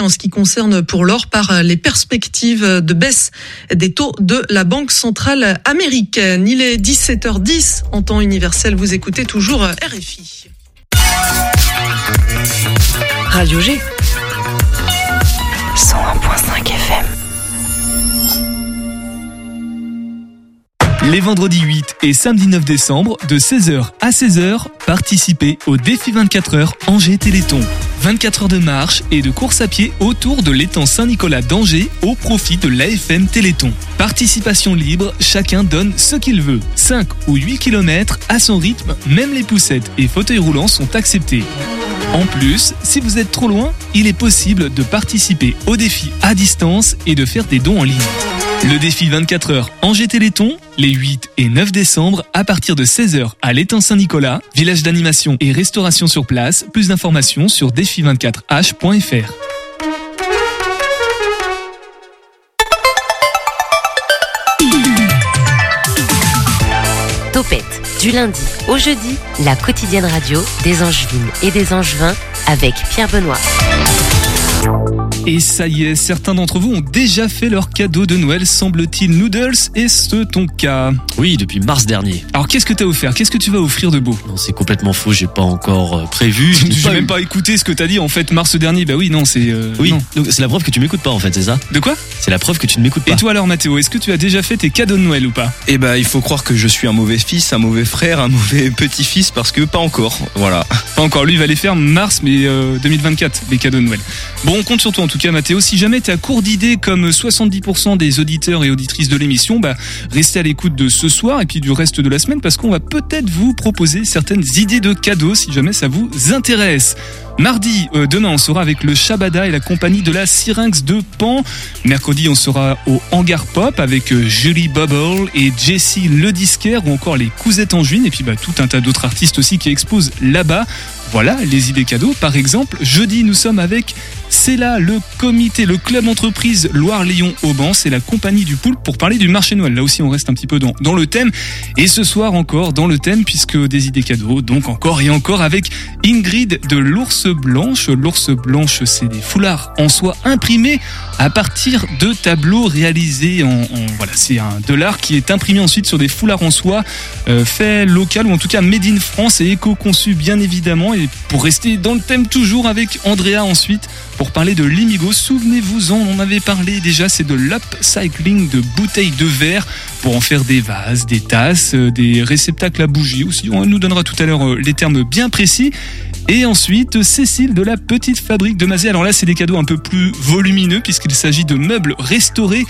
en ce qui concerne pour l'or par les perspectives de baisse des taux de la Banque centrale américaine. Il est 17h10 en temps universel. Vous écoutez toujours RFI. Radio G. 101.5 FM. Les vendredis 8 et samedi 9 décembre, de 16h à 16h, participez au défi 24 heures Angers Téléthon. 24 heures de marche et de course à pied autour de l'étang Saint-Nicolas d'Angers au profit de l'AFM Téléthon. Participation libre, chacun donne ce qu'il veut. 5 ou 8 km à son rythme, même les poussettes et fauteuils roulants sont acceptés. En plus, si vous êtes trop loin, il est possible de participer au défi à distance et de faire des dons en ligne. Le défi 24 heures Angers Téléthon, les 8 et 9 décembre à partir de 16h à l'étang Saint-Nicolas, village d'animation et restauration sur place. Plus d'informations sur défi24h.fr. Topette, du lundi au jeudi, la quotidienne radio des Angevines et des Angevins avec Pierre Benoît. Et ça y est, certains d'entre vous ont déjà fait leur cadeau de Noël, semble-t-il. Noodles, est-ce ton cas Oui, depuis mars dernier. Alors qu'est-ce que t'as offert? Qu'est-ce que tu vas offrir de beau? Non, c'est complètement faux, j'ai pas encore euh, prévu. je n'ai même pas écouté ce que t'as dit en fait mars dernier. Bah oui, non, c'est. euh, Oui, non. donc c'est la preuve que tu m'écoutes pas en fait, c'est ça? De quoi? C'est la preuve que tu ne m'écoutes pas. Et toi alors Mathéo, est-ce que tu as déjà fait tes cadeaux de Noël ou pas? Eh ben, il faut croire que je suis un mauvais fils, un mauvais frère, un mauvais petit-fils parce que pas encore. Voilà. Pas encore, lui il va les faire mars mais euh, 2024, les cadeaux de Noël. Bon, on compte sur toi en tout cas Mathéo. Si jamais t'es à court d'idées comme 70% des auditeurs et auditrices de l'émission, bah restez à l'écoute de ce soir et puis du reste de la semaine parce qu'on va peut-être vous proposer certaines idées de cadeaux si jamais ça vous intéresse. Mardi, euh, demain, on sera avec le Shabada et la compagnie de la Syrinx de Pan. Mercredi, on sera au Hangar Pop avec euh, Julie Bubble et Jessie Le Disquaire ou encore les Cousettes en juin et puis bah, tout un tas d'autres artistes aussi qui exposent là-bas. Voilà les idées cadeaux. Par exemple, jeudi, nous sommes avec là le comité, le club entreprise Loire-Lyon-Auban, c'est la compagnie du poulpe pour parler du marché Noël. Là aussi, on reste un petit peu dans, le thème. Et ce soir encore dans le thème, puisque des idées cadeaux, donc encore et encore avec Ingrid de l'ours blanche. L'ours blanche, c'est des foulards en soie imprimés à partir de tableaux réalisés en, voilà, c'est un de l'art qui est imprimé ensuite sur des foulards en soie euh, fait local ou en tout cas made in France et éco-conçu bien évidemment. Pour rester dans le thème toujours avec Andrea ensuite pour parler de l'Imigo. Souvenez-vous-en, on en avait parlé déjà, c'est de l'upcycling de bouteilles de verre pour en faire des vases, des tasses, euh, des réceptacles à bougies aussi. On nous donnera tout à l'heure euh, les termes bien précis. Et ensuite, Cécile de la petite fabrique de Mazet. Alors là, c'est des cadeaux un peu plus volumineux puisqu'il s'agit de meubles restaurés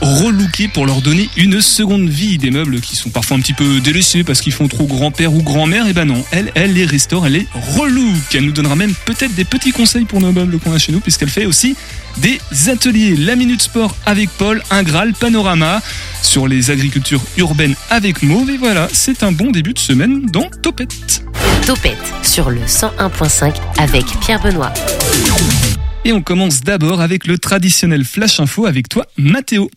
relookés pour leur donner une seconde vie. Des meubles qui sont parfois un petit peu délaissés parce qu'ils font trop grand-père ou grand-mère. Et ben non, elle, elle les restaure, elle les relook. Elle nous donnera même peut-être des petits conseils pour nos meubles qu'on a chez nous puisqu'elle fait aussi des ateliers. La Minute Sport avec Paul, un Graal, Panorama sur les agricultures urbaines avec Mauve. Et voilà, c'est un bon début de semaine dans Topette. Topette sur le 101.5 avec Pierre Benoît. Et on commence d'abord avec le traditionnel Flash Info avec toi, Mathéo.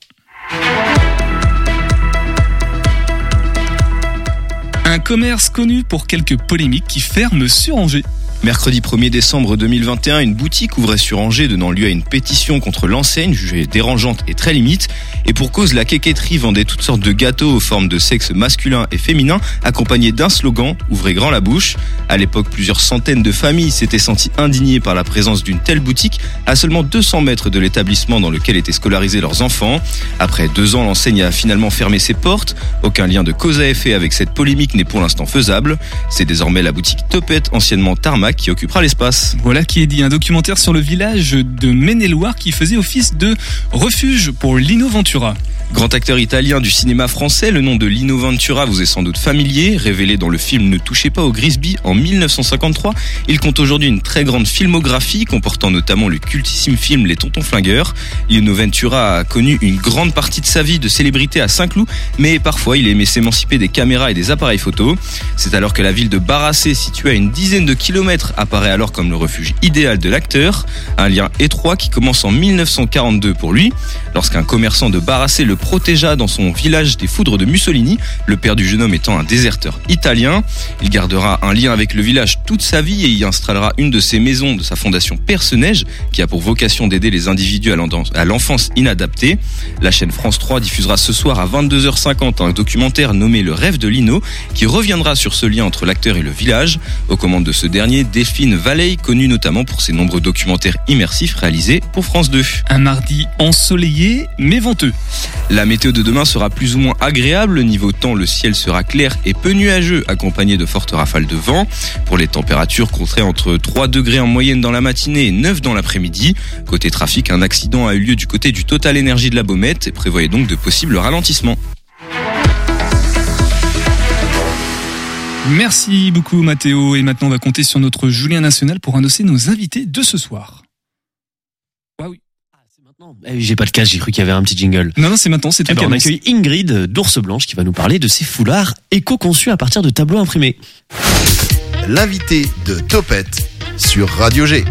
Un commerce connu pour quelques polémiques qui ferme sur Angers. Mercredi 1er décembre 2021, une boutique ouvrait sur Angers, donnant lieu à une pétition contre l'enseigne, jugée dérangeante et très limite. Et pour cause, la quéquetterie vendait toutes sortes de gâteaux aux formes de sexe masculin et féminin, accompagnés d'un slogan « Ouvrez grand la bouche ». À l'époque, plusieurs centaines de familles s'étaient senties indignées par la présence d'une telle boutique à seulement 200 mètres de l'établissement dans lequel étaient scolarisés leurs enfants. Après deux ans, l'enseigne a finalement fermé ses portes. Aucun lien de cause à effet avec cette polémique n'est pour l'instant faisable. C'est désormais la boutique Topette, anciennement Tarmac, qui occupera l'espace. Voilà qui est dit, un documentaire sur le village de Maine-et-Loire qui faisait office de refuge pour Lino Ventura. Grand acteur italien du cinéma français, le nom de Lino Ventura vous est sans doute familier. Révélé dans le film Ne touchez pas au Grisby en 1953, il compte aujourd'hui une très grande filmographie comportant notamment le cultissime film Les Tontons Flingueurs. Lino Ventura a connu une grande partie de sa vie de célébrité à Saint-Cloud, mais parfois il aimait s'émanciper des caméras et des appareils photo. C'est alors que la ville de Barassé, située à une dizaine de kilomètres apparaît alors comme le refuge idéal de l'acteur, un lien étroit qui commence en 1942 pour lui, lorsqu'un commerçant de Barassé le protégea dans son village des foudres de Mussolini, le père du jeune homme étant un déserteur italien. Il gardera un lien avec le village toute sa vie et y installera une de ses maisons de sa fondation Personnage, qui a pour vocation d'aider les individus à l'enfance inadaptée. La chaîne France 3 diffusera ce soir à 22h50 un documentaire nommé Le rêve de Lino, qui reviendra sur ce lien entre l'acteur et le village. Aux commandes de ce dernier, Delphine Valley, connue notamment pour ses nombreux documentaires immersifs réalisés pour France 2. Un mardi ensoleillé, mais venteux. La météo de demain sera plus ou moins agréable. Niveau temps, le ciel sera clair et peu nuageux, accompagné de fortes rafales de vent. Pour les températures, compteraient entre 3 degrés en moyenne dans la matinée et 9 dans l'après-midi. Côté trafic, un accident a eu lieu du côté du Total Énergie de la Baumette et prévoyait donc de possibles ralentissements. Merci beaucoup Mathéo et maintenant on va compter sur notre Julien National pour annoncer nos invités de ce soir. Ah oui. Ah, c'est maintenant. Eh, j'ai pas de cas, j'ai cru qu'il y avait un petit jingle. Non, non, c'est maintenant, c'est eh toi ben, qui On accueille Ingrid d'Ours Blanche qui va nous parler de ses foulards éco-conçus à partir de tableaux imprimés. L'invité de Topette sur Radio G.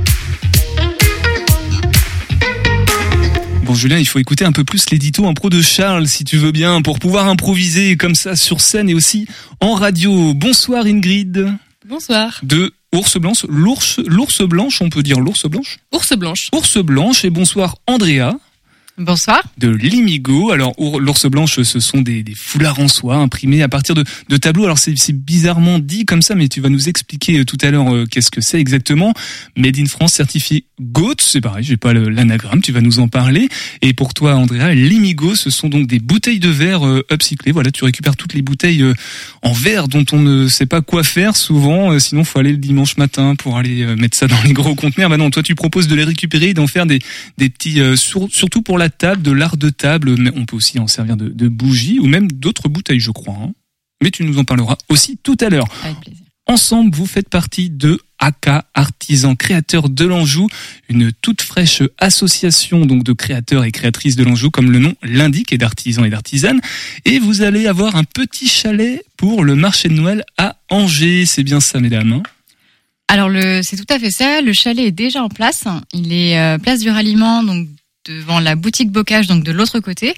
Bon Julien, il faut écouter un peu plus l'édito en pro de Charles si tu veux bien pour pouvoir improviser comme ça sur scène et aussi en radio. Bonsoir Ingrid Bonsoir. de Ours Blanche, l'ours l'ours blanche, on peut dire l'ours blanche? Ours blanche. Ours blanche et bonsoir Andrea Bonsoir. de Limigo. Alors our- l'ours blanche, ce sont des, foulards en soie imprimés à partir de, tableaux. Alors c'est bizarrement dit comme ça, mais tu vas nous expliquer euh, tout à l'heure euh, qu'est-ce que c'est exactement. Made in France certifié GOAT, c'est pareil, j'ai pas l'anagramme, tu vas nous en parler. Et pour toi Andrea, Limigo, ce sont donc des bouteilles de verre euh, upcyclées. Voilà, tu récupères toutes les bouteilles en verre dont on ne sait pas quoi faire souvent. sinon, faut aller le dimanche matin pour aller mettre ça dans les gros conteneurs. Bah non, toi tu proposes de les récupérer et d'en faire des petits, sur- surtout pour la table, de l'art de table, mais on peut aussi en servir de, de bougies ou même d'autres bouteilles, je crois. hein. Mais tu nous en parleras aussi tout à l'heure. Avec plaisir. Ensemble, vous faites partie de AK Artisans Créateurs de l'Anjou, une toute fraîche association donc de créateurs et créatrices de l'Anjou, comme le nom l'indique, et d'artisans et d'artisanes. Et vous allez avoir un petit chalet pour le marché de Noël à Angers. C'est bien ça, mesdames. hein? Alors le, c'est tout à fait ça. Le chalet est déjà en place. Il est euh, place du ralliement, donc devant la boutique Bocage, donc de l'autre côté.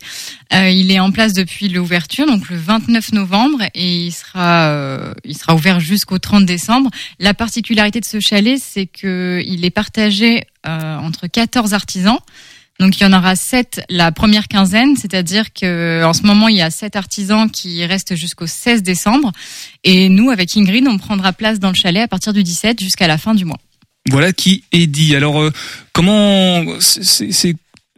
Euh, il est en place depuis l'ouverture, donc le 29 novembre, et il sera, euh, il sera ouvert jusqu'au 30 décembre. La particularité de ce chalet, c'est que il est partagé euh, entre 14 artisans. Donc il y en aura 7 la première quinzaine, c'est-à-dire que en ce moment il y a 7 artisans qui restent jusqu'au 16 décembre et nous avec Ingrid on prendra place dans le chalet à partir du 17 jusqu'à la fin du mois. Voilà qui est dit. Alors, euh, comment c'est-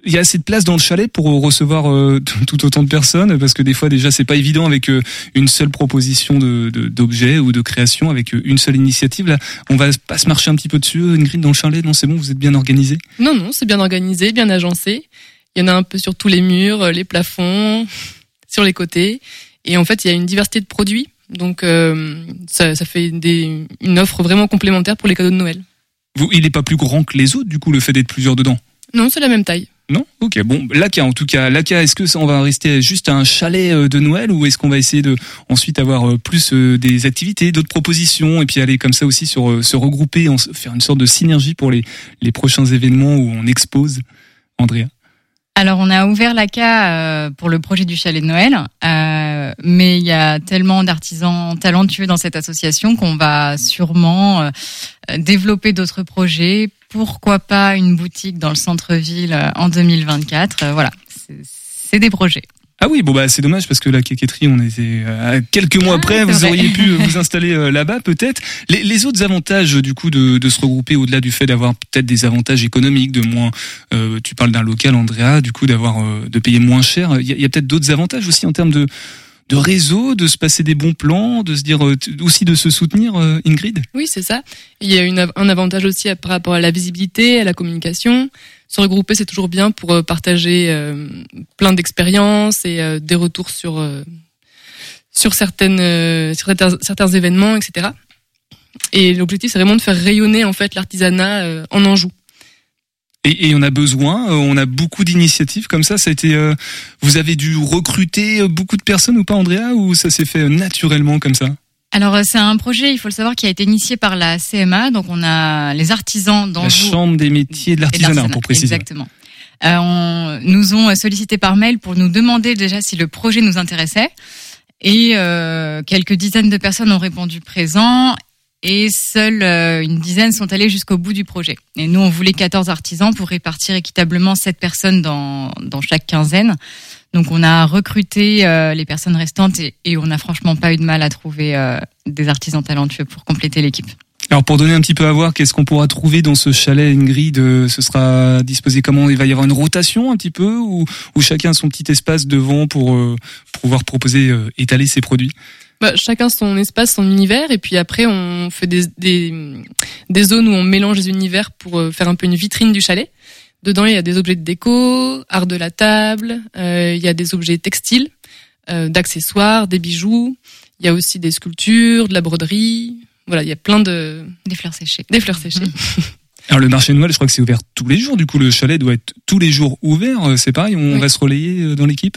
il y a assez de place dans le chalet pour recevoir euh, tout autant de personnes parce que des fois déjà c'est pas évident avec euh, une seule proposition de d'objet ou de création avec euh, une seule initiative là on va pas se marcher un petit peu dessus Ingrid dans le chalet non c'est bon vous êtes bien organisé Non, non, c'est bien organisé, bien agencé. Il y en a un peu sur tous les murs, les plafonds, sur les côtés. Et en fait, il y a une diversité de produits. Donc, ça, ça fait des, une offre vraiment complémentaire pour les cadeaux de Noël. vous il est pas plus grand que les autres du coup le fait d'être plusieurs dedans? Non, c'est la même taille. Non ok bon l'ACA en tout cas l'ACA est-ce que ça, on va rester juste à un chalet euh, de Noël ou est-ce qu'on va essayer de ensuite avoir euh, plus euh, des activités d'autres propositions et puis aller comme ça aussi sur se regrouper faire une sorte de synergie pour les les prochains événements où on expose Andrea? Alors on a ouvert l'ACA pour le projet du chalet de Noël, mais il y a tellement d'artisans talentueux dans cette association qu'on va sûrement développer d'autres projets. Pourquoi pas une boutique dans le centre-ville euh, en 2024 Euh, Voilà, c'est- des projets. Ah oui, bon bah c'est dommage parce que la quéqueterie, on était euh, à quelques mois Ah, après, c'est vous vrai. auriez pu vous installer là-bas peut-être. Les, les autres avantages du coup de, de se regrouper au-delà du fait d'avoir peut-être des avantages économiques, de moins, euh, tu parles d'un local, Andrea, du coup d'avoir euh, de payer moins cher. Il y a, il y a peut-être d'autres avantages aussi en termes de de réseau, de se passer des bons plans, de se dire euh, aussi de se soutenir, euh, Ingrid? Oui, c'est ça. Il y a un avantage aussi par rapport à la visibilité, à la communication. Se regrouper, c'est toujours bien pour euh, partager plein d'expériences et des retours sur sur certaines sur certains, certains événements, etc. Et l'objectif, c'est vraiment de faire rayonner en fait l'artisanat en Anjou. Et, et on a besoin, euh, on a beaucoup d'initiatives comme ça. Ça a été, euh, vous avez dû recruter euh, beaucoup de personnes ou pas, Andrea, ou ça s'est fait euh, naturellement comme ça? Alors c'est un projet, il faut le savoir, qui a été initié par la CMA. Donc on a les artisans La d'Anjou chambre des métiers de l'artisanat. pour préciser. Exactement. Euh, on, nous ont sollicité par mail pour nous demander déjà si le projet nous intéressait. Et euh, quelques dizaines de personnes ont répondu présent. Et seules euh, une dizaine sont allées jusqu'au bout du projet. Et nous, on voulait 14 artisans pour répartir équitablement 7 personnes dans, dans chaque quinzaine. Donc on a recruté euh, les personnes restantes et, et on n'a franchement pas eu de mal à trouver euh, des artisans talentueux pour compléter l'équipe. Alors pour donner un petit peu à voir, qu'est-ce qu'on pourra trouver dans ce chalet Ingrid Ce sera disposé comment? Il va y avoir une rotation un petit peu ou, ou chacun son petit espace devant pour euh, pouvoir proposer, euh, étaler ses produits? Bah, chacun son espace, son univers, et puis après on fait des, des, des zones où on mélange les univers pour euh, faire un peu une vitrine du chalet. Dedans, il y a des objets de déco, art de la table, euh, il y a des objets textiles, euh, d'accessoires, des bijoux. Il y a aussi des sculptures, de la broderie. Voilà, il y a plein de Des fleurs séchées. des fleurs séchées. Alors le marché de Noël, je crois que c'est ouvert tous les jours. Du coup, le chalet doit être tous les jours ouvert. Euh, C'est pareil, on Oui. va se relayer euh, dans l'équipe?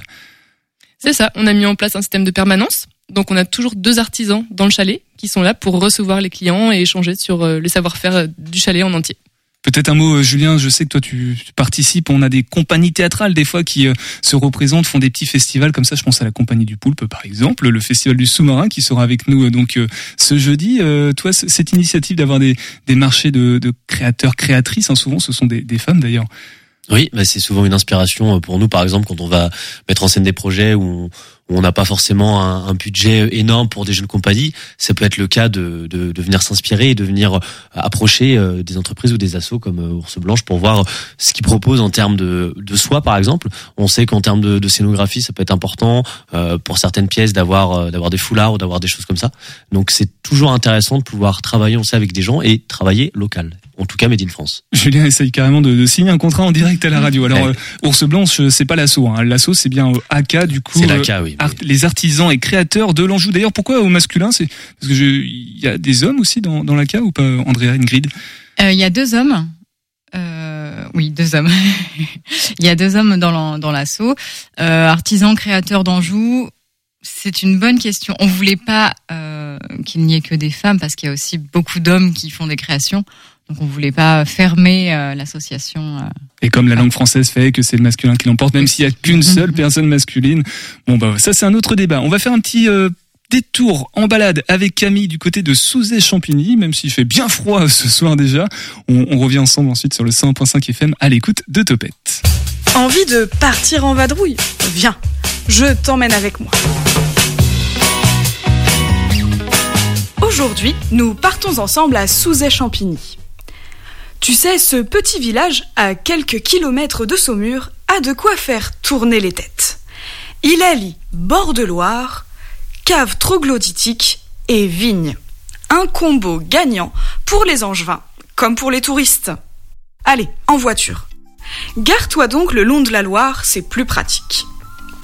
C'est ça. On a mis en place un système de permanence. Donc, on a toujours deux artisans dans le chalet qui sont là pour recevoir les clients et échanger sur euh, le savoir-faire euh, du chalet en entier. Peut-être un mot, euh, Julien. Je sais que toi, tu, tu participes. On a des compagnies théâtrales des fois qui euh, se représentent, font des petits festivals comme ça. Je pense à la compagnie du Poulpe, par exemple, le festival du sous-marin qui sera avec nous euh, donc euh, ce jeudi. Euh, toi, cette initiative d'avoir des, des marchés de, de créateurs, créatrices, hein, souvent, ce sont des, des femmes d'ailleurs. Oui, bah c'est souvent une inspiration pour nous, par exemple, quand on va mettre en scène des projets où on- où on n'a pas forcément un, un budget énorme pour des jeunes compagnies. Ça peut être le cas de, de, de venir s'inspirer et de venir euh, approcher euh, des entreprises ou des assos comme euh, Ours Blanche pour voir ce qu'ils proposent en termes de, de soie, par exemple. On sait qu'en termes de, de scénographie, ça peut être important pour certaines pièces d'avoir d'avoir des foulards ou d'avoir des choses comme ça. Donc c'est toujours intéressant de pouvoir travailler, on sait, avec des gens et travailler local. En tout cas, Made in France. Julien essaye carrément de, de signer un contrat en direct à la radio. Alors, Ouais. euh, Ours Blanche, euh, c'est pas l'assaut. Hein. L'assaut, c'est bien euh, AK, du coup. Euh, oui. art- les artisans et créateurs de l'Anjou. D'ailleurs, pourquoi au masculin C'est parce que je- il y a des hommes aussi dans, dans l'AK ou pas, Andrea Ingrid? Euh, Il y a deux hommes. Euh, oui, deux hommes. Il y a deux hommes dans l'en- dans l'assaut. Euh, artisans, créateurs d'Anjou. C'est une bonne question. On voulait pas euh, qu'il n'y ait que des femmes parce qu'il y a aussi beaucoup d'hommes qui font des créations. Donc on voulait pas fermer euh, l'association. euh. Et comme la langue française fait que c'est le masculin qui l'emporte, même s'il y a qu'une seule personne masculine. Bon, bah ça c'est un autre débat. On va faire un petit euh, détour en balade avec Camille du côté de Souzet-Champigny, même s'il fait bien froid ce soir déjà. On, on revient ensemble ensuite sur le 101.5 FM à l'écoute de Topette. Envie de partir en vadrouille Viens, je t'emmène avec moi. Aujourd'hui, nous partons ensemble à Souzet-Champigny. Tu sais, ce petit village, à quelques kilomètres de Saumur, a de quoi faire tourner les têtes. Il allie bord de Loire, cave troglodytique et vigne. Un combo gagnant pour les angevins, comme pour les touristes. Allez, en voiture. Gare-toi donc le long de la Loire, c'est plus pratique.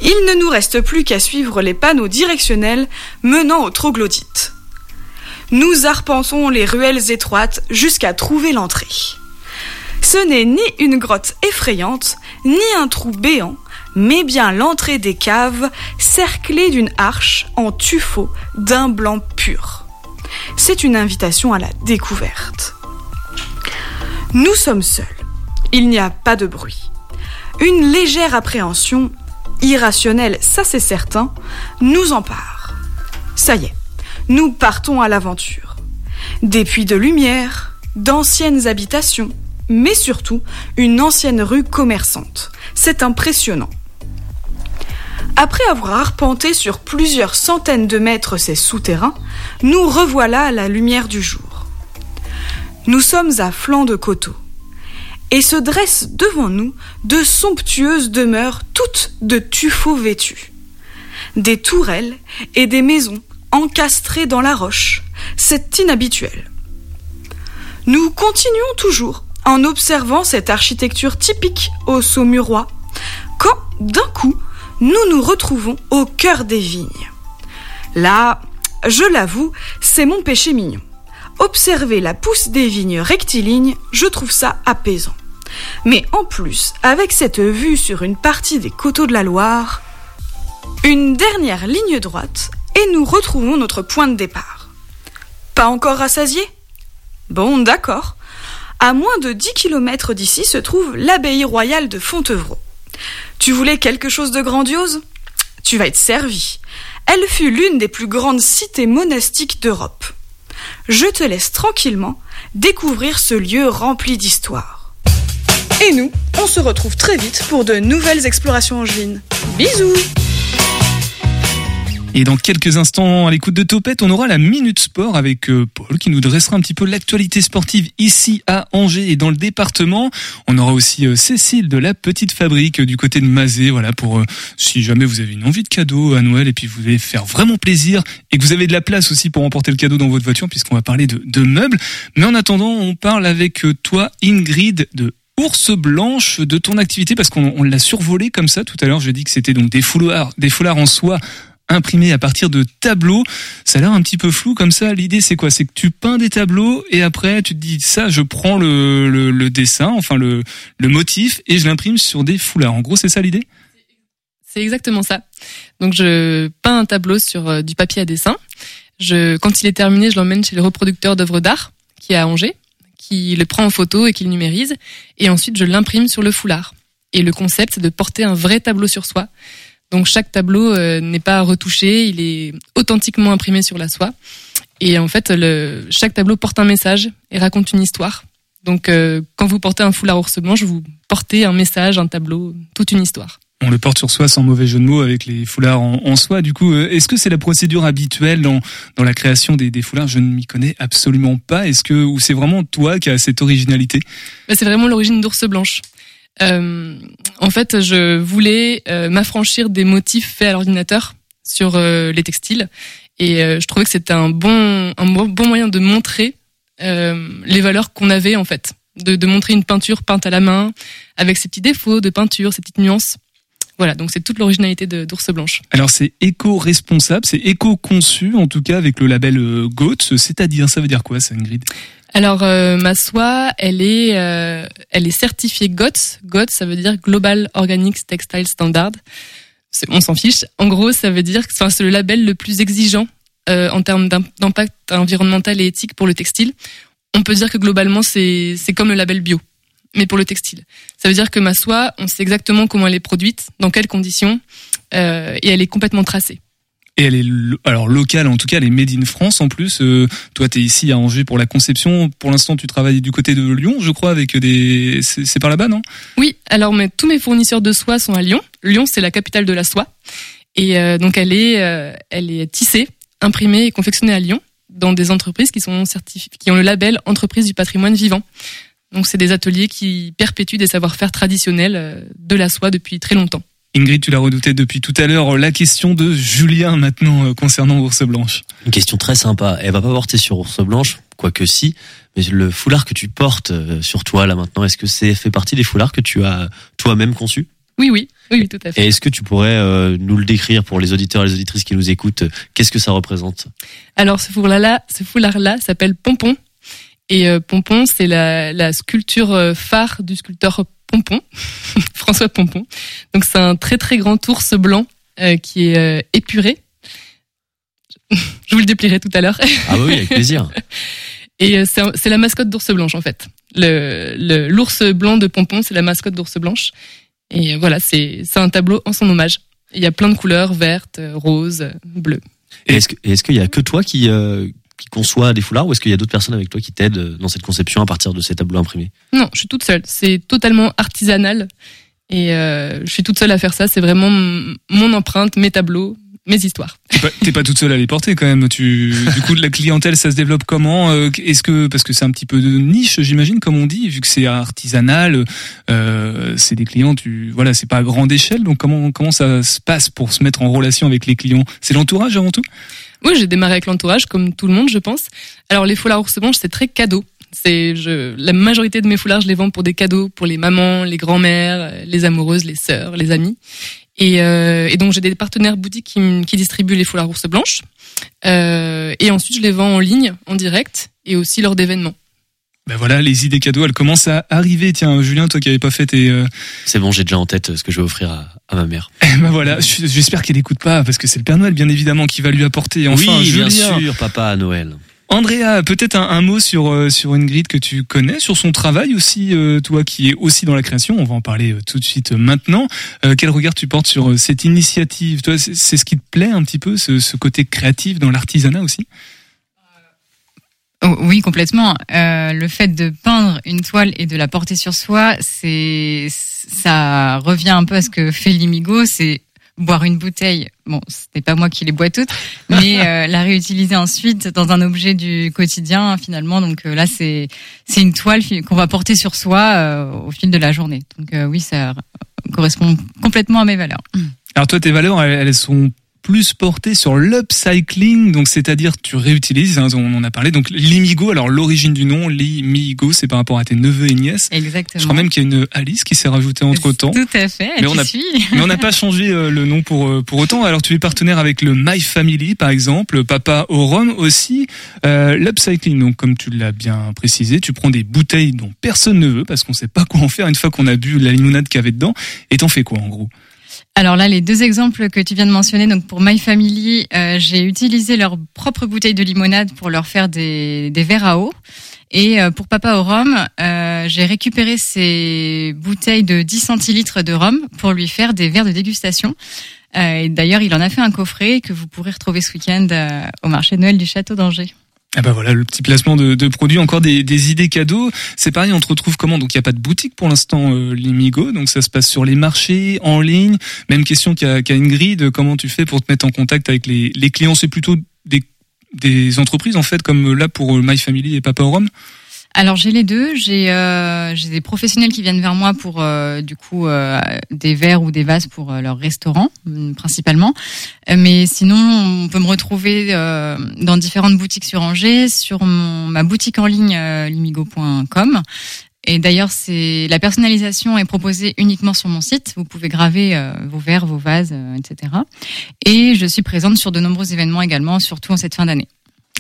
Il ne nous reste plus qu'à suivre les panneaux directionnels menant au troglodyte. Nous arpentons les ruelles étroites jusqu'à trouver l'entrée. Ce n'est ni une grotte effrayante, ni un trou béant, mais bien l'entrée des caves cerclée d'une arche en tuffeau d'un blanc pur. C'est une invitation à la découverte. Nous sommes seuls. Il n'y a pas de bruit. Une légère appréhension, irrationnelle, ça c'est certain, nous empare. Ça y est, nous partons à l'aventure. Des puits de lumière, d'anciennes habitations, mais surtout une ancienne rue commerçante. C'est impressionnant. Après avoir arpenté sur plusieurs centaines de mètres ces souterrains, nous revoilà à la lumière du jour. Nous sommes à flanc de coteau et se dressent devant nous de somptueuses demeures toutes de tuffeaux vêtus. Des tourelles et des maisons encastrées dans la roche. C'est inhabituel. Nous continuons toujours en observant cette architecture typique au Saumurois, quand, d'un coup, nous nous retrouvons au cœur des vignes. Là, je l'avoue, c'est mon péché mignon. Observer la pousse des vignes rectilignes, je trouve ça apaisant. Mais en plus, avec cette vue sur une partie des coteaux de la Loire, une dernière ligne droite et nous retrouvons notre point de départ. Pas encore rassasié? Bon, d'accord. À moins de 10 km d'ici se trouve l'abbaye royale de Fontevraud. Tu voulais quelque chose de grandiose? Tu vas être servi. Elle fut l'une des plus grandes cités monastiques d'Europe. Je te laisse tranquillement découvrir ce lieu rempli d'histoire. Et nous, on se retrouve très vite pour de nouvelles explorations angevines. Bisous Et dans quelques instants, à l'écoute de Topette, on aura la Minute Sport avec euh, Paul qui nous dressera un petit peu l'actualité sportive ici à Angers et dans le département. On aura aussi euh, Cécile de la Petite Fabrique euh, du côté de Mazé, voilà, pour si jamais vous avez une envie de cadeau à Noël et puis vous voulez faire vraiment plaisir et que vous avez de la place aussi pour emporter le cadeau dans votre voiture puisqu'on va parler de, meubles. Mais en attendant, on parle avec toi, Ingrid de Ours Blanche de ton activité parce qu'on on l'a survolé comme ça tout à l'heure. Je dis que c'était donc des foulards, des foulards en soie imprimés à partir de tableaux. Ça a l'air un petit peu flou comme ça. L'idée c'est quoi? C'est que tu peins des tableaux et après tu te dis ça, je prends le, le, le dessin, enfin le, le motif et je l'imprime sur des foulards. En gros, c'est ça l'idée? C'est exactement ça. Donc je peins un tableau sur euh, du papier à dessin. Je, quand il est terminé, je l'emmène chez le reproducteur d'œuvres d'art qui est à Angers, qui le prend en photo et qui le numérise. Et ensuite, je l'imprime sur le foulard. Et le concept, c'est de porter un vrai tableau sur soi. Donc chaque tableau euh, n'est pas retouché, il est authentiquement imprimé sur la soie. Et en fait, le, chaque tableau porte un message et raconte une histoire. Donc euh, quand vous portez un foulard ours blanche, vous portez un message, un tableau, toute une histoire. On le porte sur soi sans mauvais jeu de mots avec les foulards en, en soie. Du coup, euh, est-ce que c'est la procédure habituelle dans, dans la création des, des foulards? Je ne m'y connais absolument pas. Est-ce que ou c'est vraiment toi qui as cette originalité? Bah, c'est vraiment l'origine d'ours blanche. Euh, en fait, je voulais euh, m'affranchir des motifs faits à l'ordinateur sur euh, les textiles, et euh, je trouvais que c'était un bon un bon moyen de montrer euh, les valeurs qu'on avait en fait, de, de montrer une peinture peinte à la main avec ses petits défauts de peinture, ses petites nuances. Voilà, donc c'est toute l'originalité d'ours blanche. Alors c'est éco-responsable, c'est éco-conçu en tout cas avec le label euh, GOAT. C'est-à-dire, ça veut dire quoi, ça, Alors euh, ma soie, elle est, euh, elle est certifiée GOTS. GOTS, ça veut dire Global Organic Textile Standard. On s'en fiche. En gros, ça veut dire que c'est le label le plus exigeant euh, en termes d'im- d'impact environnemental et éthique pour le textile. On peut dire que globalement, c'est c'est comme le label bio, mais pour le textile. Ça veut dire que ma soie, on sait exactement comment elle est produite, dans quelles conditions, euh, et elle est complètement tracée. Et elle est lo- alors locale, en tout cas, elle est made in France en plus. Euh, toi, tu es ici à Angers pour la conception. Pour l'instant, tu travailles du côté de Lyon, je crois, avec des. C'est par là-bas, non? Oui, alors mais, tous mes fournisseurs de soie sont à Lyon. Lyon, c'est la capitale de la soie. Et euh, donc elle est, euh, elle est tissée, imprimée et confectionnée à Lyon dans des entreprises qui sont certifiées, qui ont le label entreprise du patrimoine vivant. Donc c'est des ateliers qui perpétuent des savoir-faire traditionnels euh, de la soie depuis très longtemps. Ingrid, tu l'as redouté depuis tout à l'heure. La question de Julien maintenant euh, concernant Ours Blanche. Une question très sympa. Elle va pas porter sur ours blanche, quoique si. Mais le foulard que tu portes euh, sur toi là maintenant, est-ce que c'est fait partie des foulards que tu as toi-même conçus? Oui, oui, oui, tout à fait. Et est-ce que tu pourrais euh, nous le décrire pour les auditeurs et les auditrices qui nous écoutent Qu'est-ce que ça représente? Alors ce foulard-là, ce foulard-là s'appelle Pompon. Et euh, Pompon, c'est la, la sculpture phare du sculpteur Pompon, François Pompon. Donc c'est un très très grand ours blanc euh, qui est euh, épuré. Je vous le déplierai tout à l'heure. Ah oui, avec plaisir. Et euh, c'est la mascotte d'ours blanche en fait. Le le- l'ours blanc de Pompon, c'est la mascotte d'ours blanche. Et euh, voilà, c'est c'est un tableau en son hommage. Il y a plein de couleurs, vertes, roses, euh, bleues. Et est-ce que- et est-ce qu'il y a que toi qui euh, qui conçoit des foulards ou est-ce qu'il y a d'autres personnes avec toi qui t'aident euh, dans cette conception à partir de ces tableaux imprimés? Non, je suis toute seule. C'est totalement artisanal. Et euh, je suis toute seule à faire ça. C'est vraiment mon empreinte, mes tableaux, mes histoires. T'es pas, t'es pas toute seule à les porter quand même. Tu, du coup, de la clientèle, ça se développe comment Euh, Est-ce que parce que c'est un petit peu de niche, j'imagine, comme on dit, vu que c'est artisanal, euh, c'est des clients. Tu, voilà, c'est pas à grande échelle. Donc comment comment ça se passe pour se mettre en relation avec les clients? C'est l'entourage avant tout? Oui, j'ai démarré avec l'entourage, comme tout le monde, je pense. Alors, les foulards ours blanches, c'est très cadeau. C'est, je, la majorité de mes foulards, je les vends pour des cadeaux, pour les mamans, les grands-mères, les amoureuses, les sœurs, les amis. Et, euh, et donc, j'ai des partenaires boutiques qui, qui distribuent les foulards ours blanches. Euh, et ensuite, je les vends en ligne, en direct, et aussi lors d'événements. Ben voilà, les idées cadeaux, elles commencent à arriver. Tiens, Julien, toi qui avais pas fait tes, euh, C'est bon, j'ai déjà en tête ce que je vais offrir à, à ma mère. ben voilà, j'espère qu'elle écoute pas parce que c'est le Père Noël bien évidemment qui va lui apporter. Enfin, oui, Julien. bien sûr, papa à Noël. Andrea, peut-être un, un, mot sur euh, sur Ingrid que tu connais, sur son travail aussi, euh, toi qui es aussi dans la création. On va en parler euh, tout de suite maintenant. quel regard tu portes sur cette initiative? Toi, c'est ce qui te plaît un petit peu, ce, ce côté créatif dans l'artisanat aussi? Oh, oui, complètement. Euh, le fait de peindre une toile et de la porter sur soi, c'est ça revient un peu à ce que fait Limigo. C'est boire une bouteille, bon, ce n'est pas moi qui les bois toutes, mais euh, la réutiliser ensuite dans un objet du quotidien finalement. Donc euh, là, c'est c'est une toile qu'on va porter sur soi euh, au fil de la journée. Donc oui, ça correspond complètement à mes valeurs. Alors toi, tes valeurs, elles, elles sont plus porté sur l'upcycling, donc c'est-à-dire tu réutilises, hein, on en a parlé, donc l'imigo, alors l'origine du nom, l'imigo, c'est par rapport à tes neveux et nièces. Exactement. Je crois même qu'il y a une Alice qui s'est rajoutée entre temps. Tout à fait, mais on, a, mais on n'a pas changé euh, le nom pour, euh, pour autant. Alors tu es partenaire avec le My Family par exemple, Papa au Rhum aussi, euh, l'upcycling, donc comme tu l'as bien précisé, tu prends des bouteilles dont personne ne veut parce qu'on sait pas quoi en faire une fois qu'on a bu la limonade qu'il y avait dedans, et t'en fais quoi en gros? Alors là, les deux exemples que tu viens de mentionner, donc pour My Family, euh, j'ai utilisé leur propre bouteille de limonade pour leur faire des, verres à eau. Et euh, pour Papa au rhum, euh, j'ai récupéré ces bouteilles de 10 centilitres de rhum pour lui faire des verres de dégustation. d'ailleurs, il en a fait un coffret que vous pourrez retrouver ce week-end au marché de Noël du Château d'Angers. Ah bah voilà, le petit placement de, de produits, encore des, des idées cadeaux. C'est pareil, on te retrouve comment? Donc il n'y a pas de boutique pour l'instant, euh, Limigo, donc ça se passe sur les marchés, en ligne. Même question qu'à qu Ingrid, comment tu fais pour te mettre en contact avec les, les clients? C'est plutôt des, des entreprises en fait, comme là pour My Family et Papa Rome? Alors j'ai les deux. J'ai euh, des professionnels qui viennent vers moi pour euh, du coup euh, des verres ou des vases pour euh, leur restaurant mm, principalement. Mais sinon on peut me retrouver dans différentes boutiques sur Angers, sur mon, ma boutique en ligne limigo.com. Et d'ailleurs, c'est la personnalisation est proposée uniquement sur mon site. Vous pouvez graver vos verres, vos vases, etc. Et je suis présente sur de nombreux événements également, surtout en cette fin d'année.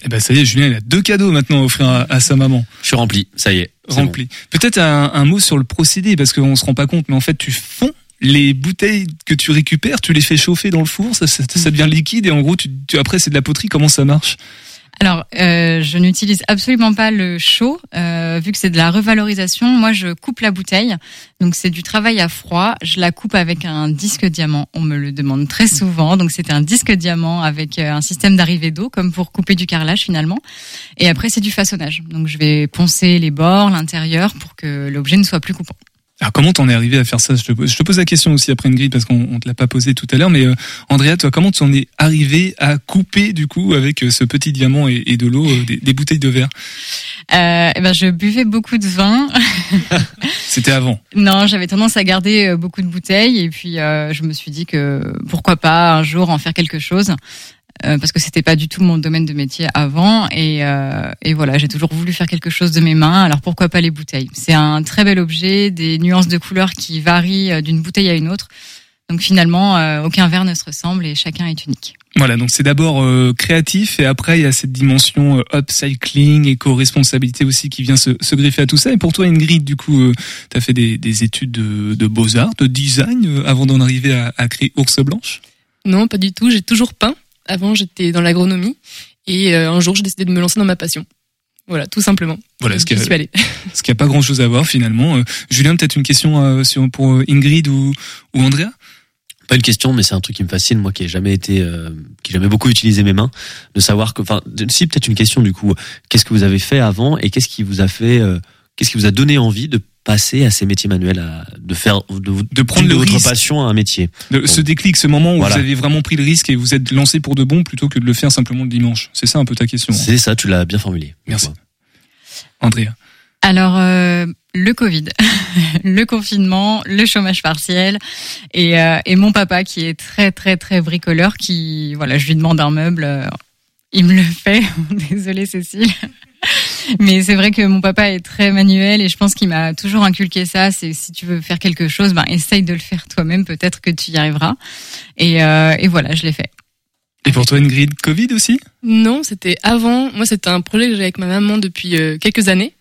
Eh ben ça y est, Julien, il a deux cadeaux maintenant à offrir à, sa maman. Je suis rempli, ça y est. Rempli. Peut-être un, mot sur le procédé, parce qu'on se rend pas compte, mais en fait, tu fonds les bouteilles que tu récupères, tu les fais chauffer dans le four, ça, ça, devient liquide, et en gros, tu, après, c'est de la poterie. Comment ça marche? Alors, euh, je n'utilise absolument pas le chaud, euh, vu que c'est de la revalorisation. Moi, je coupe la bouteille, donc c'est du travail à froid. Je la coupe avec un disque diamant. On me le demande très souvent, donc c'est un disque diamant avec euh, un système d'arrivée d'eau, comme pour couper du carrelage finalement. Et après, c'est du façonnage. Donc, je vais poncer les bords, l'intérieur, pour que l'objet ne soit plus coupant. Alors comment t'en es arrivé à faire ça? Je te, pose, je te pose la question aussi après une grille parce qu'on te l'a pas posé tout à l'heure, mais euh, Andrea, toi, comment tu en es arrivé à couper du coup avec euh, ce petit diamant et, de l'eau euh, des, bouteilles de verre? Euh, eh ben je buvais beaucoup de vin. C'était avant? Non, j'avais tendance à garder beaucoup de bouteilles et puis je me suis dit que pourquoi pas un jour en faire quelque chose. Euh, parce que c'était pas du tout mon domaine de métier avant et, euh, et voilà j'ai toujours voulu faire quelque chose de mes mains. Alors pourquoi pas les bouteilles? C'est un très bel objet des nuances de couleurs qui varient euh, d'une bouteille à une autre. Donc finalement euh, aucun verre ne se ressemble et chacun est unique. Voilà, donc c'est d'abord créatif et après il y a cette dimension upcycling, éco-responsabilité aussi qui vient se, se, greffer à tout ça. Et pour toi Ingrid, du coup, tu as fait des, des études de, de beaux-arts, de design avant d'en arriver à, à créer Ours Blanche? Non, pas du tout, j'ai toujours peint. Avant, j'étais dans l'agronomie et euh, un jour, j'ai décidé de me lancer dans ma passion. Voilà, tout simplement. Voilà, ce qui a, a pas grand chose à voir finalement. Euh, Julien, peut-être une question euh, sur, pour Ingrid ou, ou Andrea? Pas une question, mais c'est un truc qui me fascine, moi qui ai jamais été, qui ai jamais beaucoup utilisé mes mains, de savoir que, enfin, si peut-être une question du coup, qu'est-ce que vous avez fait avant et qu'est-ce qui vous a fait, qu'est-ce qui vous a donné envie de passer à ces métiers manuels, à, de faire de, de prendre de votre passion à un métier. De, ce déclic, ce moment où vous avez vraiment pris le risque et vous êtes lancé pour de bon plutôt que de le faire simplement le dimanche. C'est ça un peu ta question. Hein. C'est ça, tu l'as bien formulé. Merci. Andrea. Alors euh, le Covid, le confinement, le chômage partiel et, euh, et mon papa qui est très très très bricoleur, qui voilà, je lui demande un meuble, euh, il me le fait. Désolée Cécile. Mais c'est vrai que mon papa est très manuel et je pense qu'il m'a toujours inculqué ça. C'est si tu veux faire quelque chose, ben essaye de le faire toi-même. Peut-être que tu y arriveras. Et, euh, et voilà, je l'ai fait. Et pour toi, une grille de Covid aussi? Non, c'était avant. Moi, c'était un projet que j'ai avec ma maman depuis euh, quelques années.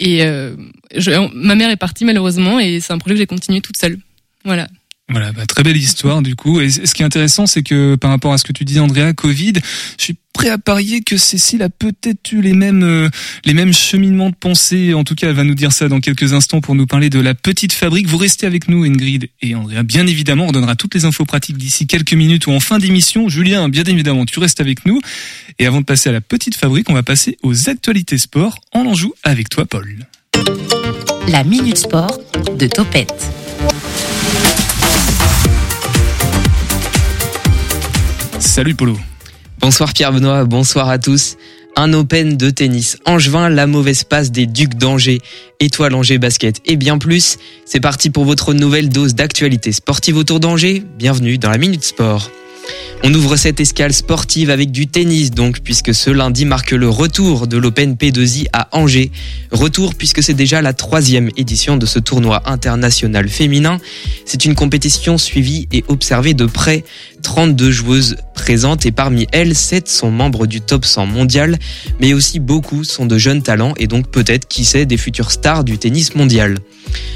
Et euh, je, ma mère est partie malheureusement et c'est un projet que j'ai continué toute seule. Voilà. Voilà, bah, très belle histoire du coup. Et ce qui est intéressant, c'est que par rapport à ce que tu dis, Andrea, Covid, je suis prêt à parier que Cécile a peut-être eu les mêmes euh, les mêmes cheminements de pensée. En tout cas, elle va nous dire ça dans quelques instants pour nous parler de la petite fabrique. Vous restez avec nous, Ingrid et Andrea. Bien évidemment, on donnera toutes les infos pratiques d'ici quelques minutes ou en fin d'émission. Julien, bien évidemment, tu restes avec nous. Et avant de passer à la petite fabrique, on va passer aux actualités sport en Anjou avec toi, Paul. La Minute Sport de Topette. Salut Polo. Bonsoir Pierre Benoît, bonsoir à tous. Un Open de tennis. Angevin, la mauvaise passe des Ducs d'Angers. Étoile Angers Basket et bien plus. C'est parti pour votre nouvelle dose d'actualité sportive autour d'Angers. Bienvenue dans la Minute Sport. On ouvre cette escale sportive avec du tennis donc puisque ce lundi marque le retour de l'Open P2I à Angers. Retour puisque c'est déjà la troisième édition de ce tournoi international féminin. C'est une compétition suivie et observée de près. 32 joueuses présentes et parmi elles, 7 sont membres du top 100 mondial, mais aussi beaucoup sont de jeunes talents et donc peut-être, qui sait, des futures stars du tennis mondial.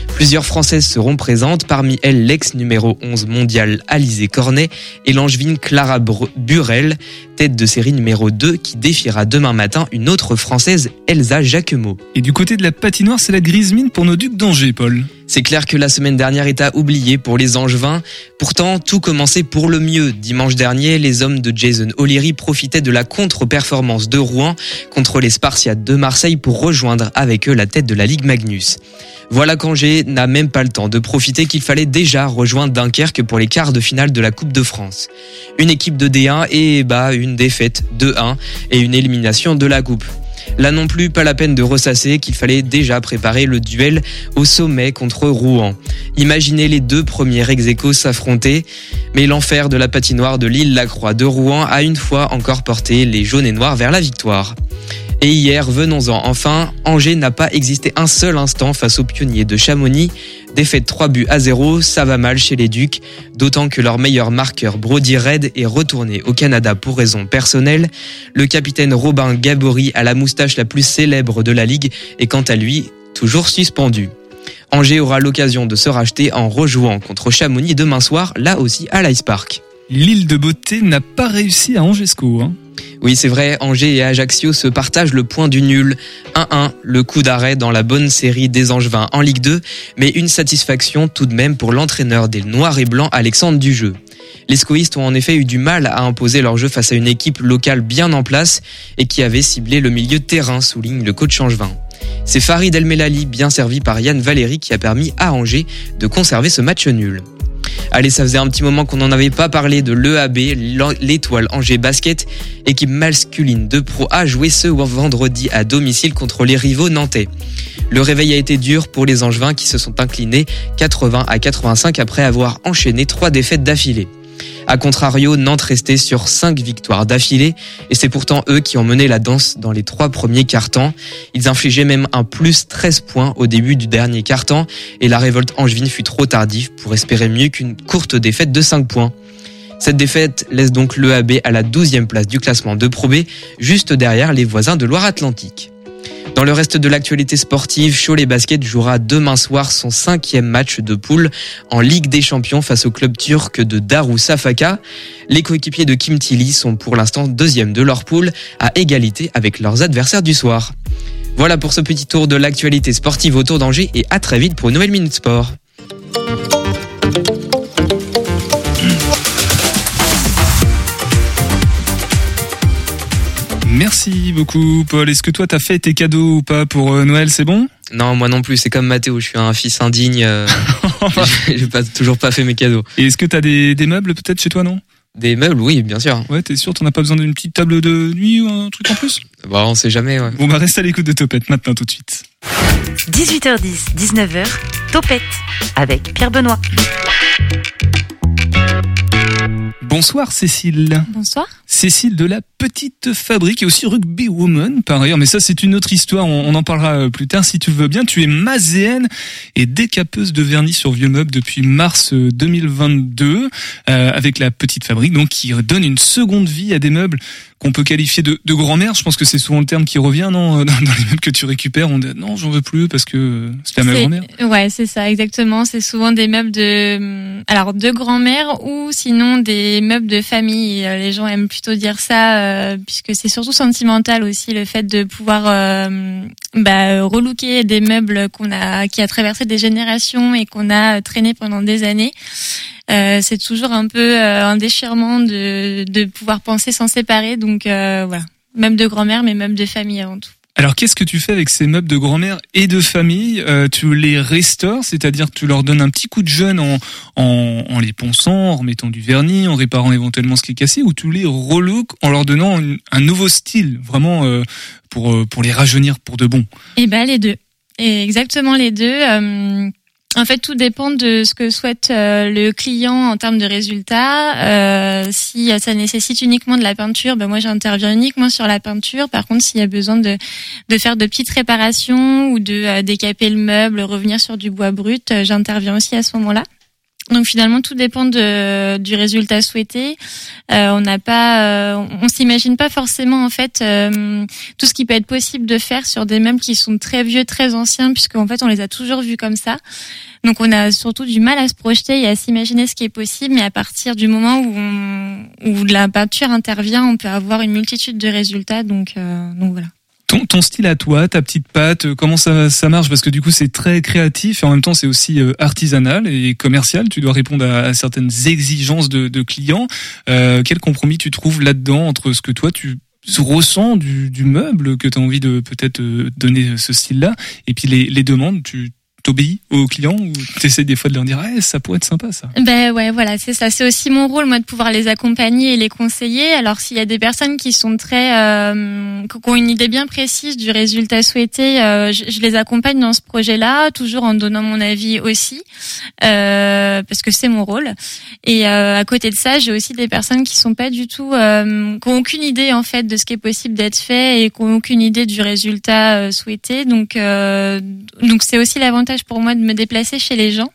Plusieurs Françaises seront présentes, parmi elles l'ex numéro 11 mondial Alizé Cornet et l'angevine Clara Burel, tête de série numéro 2 qui défiera demain matin une autre Française, Elsa Jacquemot. Et du côté de la patinoire, c'est la grise mine pour nos ducs d'Angers, Paul. C'est clair que la semaine dernière est à oublier pour les Angevins. Pourtant, tout commençait pour le mieux. Dimanche dernier, les hommes de Jason O'Leary profitaient de la contre-performance de Rouen contre les Spartiates de Marseille pour rejoindre avec eux la tête de la Ligue Magnus. Voilà qu'Angers n'a même pas le temps de profiter qu'il fallait déjà rejoindre Dunkerque pour les quarts de finale de la Coupe de France. Une équipe de D1 et bah une défaite 2-1 et une élimination de la Coupe. Là non plus, pas la peine de ressasser qu'il fallait déjà préparer le duel au sommet contre Rouen. Imaginez les deux premiers ex s'affronter, mais l'enfer de la patinoire de l'île Lacroix de Rouen a une fois encore porté les jaunes et noirs vers la victoire. Et hier, venons-en enfin, Angers n'a pas existé un seul instant face aux pionniers de Chamonix. Défaite 3 buts à 0, ça va mal chez les Ducs, d'autant que leur meilleur marqueur Brody Red est retourné au Canada pour raisons personnelles. Le capitaine Robin Gabory a la moustache la plus célèbre de la ligue et quant à lui, toujours suspendu. Angers aura l'occasion de se racheter en rejouant contre Chamonix demain soir, là aussi à l'Ice Park. L'île de beauté n'a pas réussi à Angesco. Hein. Oui, c'est vrai, Angers et Ajaccio se partagent le point du nul. 1-1, le coup d'arrêt dans la bonne série des Angevins en Ligue 2, mais une satisfaction tout de même pour l'entraîneur des Noirs et Blancs, Alexandre Dujeu. Les scoïstes ont en effet eu du mal à imposer leur jeu face à une équipe locale bien en place et qui avait ciblé le milieu terrain, souligne le coach angevin. C'est Farid El Melali, bien servi par Yann Valéry, qui a permis à Angers de conserver ce match nul. Allez, ça faisait un petit moment qu'on n'en avait pas parlé de l'EAB, l'étoile Angers Basket, équipe masculine de Pro A joué ce vendredi à domicile contre les rivaux nantais. Le réveil a été dur pour les Angevins qui se sont inclinés 80 à 85 après avoir enchaîné trois défaites d'affilée. A contrario, Nantes restait sur 5 victoires d'affilée et c'est pourtant eux qui ont mené la danse dans les trois premiers quarts-temps. Ils infligeaient même un plus 13 points au début du dernier quart-temps et la révolte angevine fut trop tardive pour espérer mieux qu'une courte défaite de 5 points. Cette défaite laisse donc l'EAB à la 12e place du classement de Pro B, juste derrière les voisins de Loire-Atlantique. Dans le reste de l'actualité sportive, Cholet Basket jouera demain soir son cinquième match de poule en Ligue des Champions face au club turc de Darüşşafaka. Les coéquipiers de Kim Tilly sont pour l'instant deuxième de leur poule à égalité avec leurs adversaires du soir. Voilà pour ce petit tour de l'actualité sportive autour d'Angers et à très vite pour une nouvelle Minute Sport. Merci beaucoup, Paul. Est-ce que toi, t'as fait tes cadeaux ou pas pour euh, Noël? C'est bon? Non, moi non plus. C'est comme Mathéo. Je suis un fils indigne. Euh, J'ai pas, toujours pas fait mes cadeaux. Et est-ce que t'as des, des meubles peut-être chez toi, non? Des meubles, oui, bien sûr. Ouais, t'es sûr T'en as pas besoin d'une petite table de nuit ou un truc en plus? Bah, on sait jamais, ouais. Bon, bah, reste à l'écoute de Topette maintenant, tout de suite. 18h10, 19h, Topette avec Pierre Benoît. Bonsoir Cécile. Bonsoir. Cécile de la Petite Fabrique et aussi Rugby Woman par ailleurs, mais ça c'est une autre histoire, on, en parlera euh, plus tard si tu veux bien. Tu es mazéenne et décapeuse de vernis sur vieux meubles depuis mars 2022 euh, euh, avec la Petite Fabrique, donc qui donne une seconde vie à des meubles qu'on peut qualifier de, de grand-mère. Je pense que c'est souvent le terme qui revient, non, dans, les meubles que tu récupères. On dit non, j'en veux plus parce que c'est la même grand-mère. Ouais, c'est ça, exactement. C'est souvent des meubles de, alors de grand-mère ou sinon des meubles de famille. Les gens aiment plutôt dire ça euh, puisque c'est surtout sentimental aussi le fait de pouvoir euh, bah, relooker des meubles qu'on a, qui a traversé des générations et qu'on a traîné pendant des années. Euh, c'est toujours un peu euh, un déchirement de, de pouvoir penser s'en séparer. Donc euh, voilà, meubles de grand-mère, mais meubles de famille avant tout. Alors qu'est-ce que tu fais avec ces meubles de grand-mère et de famille? Euh, Tu les restaures, c'est-à-dire tu leur donnes un petit coup de jeune en, en, en, les ponçant, en remettant du vernis, en réparant éventuellement ce qui est cassé, ou tu les relook en leur donnant un, un nouveau style, vraiment euh, pour, euh, pour les rajeunir pour de bon? Eh ben les deux. Et exactement les deux. Euh, en fait, tout dépend de ce que souhaite euh, le client en termes de résultats. Euh, si ça nécessite uniquement de la peinture, ben moi j'interviens uniquement sur la peinture. Par contre, s'il y a besoin de, de faire de petites réparations ou de euh, décaper le meuble, revenir sur du bois brut, euh, j'interviens aussi à ce moment-là. Donc finalement, tout dépend de, du résultat souhaité. Euh, on n'a pas, euh, on s'imagine pas forcément en fait euh, tout ce qui peut être possible de faire sur des meubles qui sont très vieux, très anciens, puisque en fait on les a toujours vus comme ça. Donc on a surtout du mal à se projeter et à s'imaginer ce qui est possible, mais à partir du moment où, on, où la peinture intervient, on peut avoir une multitude de résultats. Donc, euh, donc voilà. Ton, ton, style à toi, ta petite patte, euh, comment ça, ça marche? Parce que du coup, c'est très créatif et en même temps, c'est aussi euh, artisanal et commercial. Tu dois répondre à, à certaines exigences de, de clients. Euh, quel compromis tu trouves là-dedans entre ce que toi, tu ressens du, du meuble que tu as envie de peut-être euh, donner ce style-là et puis les, les demandes? Tu t'obéis aux clients ou t'essaies des fois de leur dire ah, ça pourrait être sympa ça. Ben ouais voilà c'est ça. C'est aussi mon rôle moi de pouvoir les accompagner et les conseiller. Alors s'il y a des personnes qui sont très euh, qui ont une idée bien précise du résultat souhaité euh, je, les accompagne dans ce projet là toujours en donnant mon avis aussi euh, parce que c'est mon rôle. Et euh, à côté de ça j'ai aussi des personnes qui sont pas du tout euh, qui ont aucune idée en fait de ce qui est possible d'être fait et qui ont aucune idée du résultat euh, souhaité. Donc donc c'est aussi l'avantage pour moi de me déplacer chez les gens,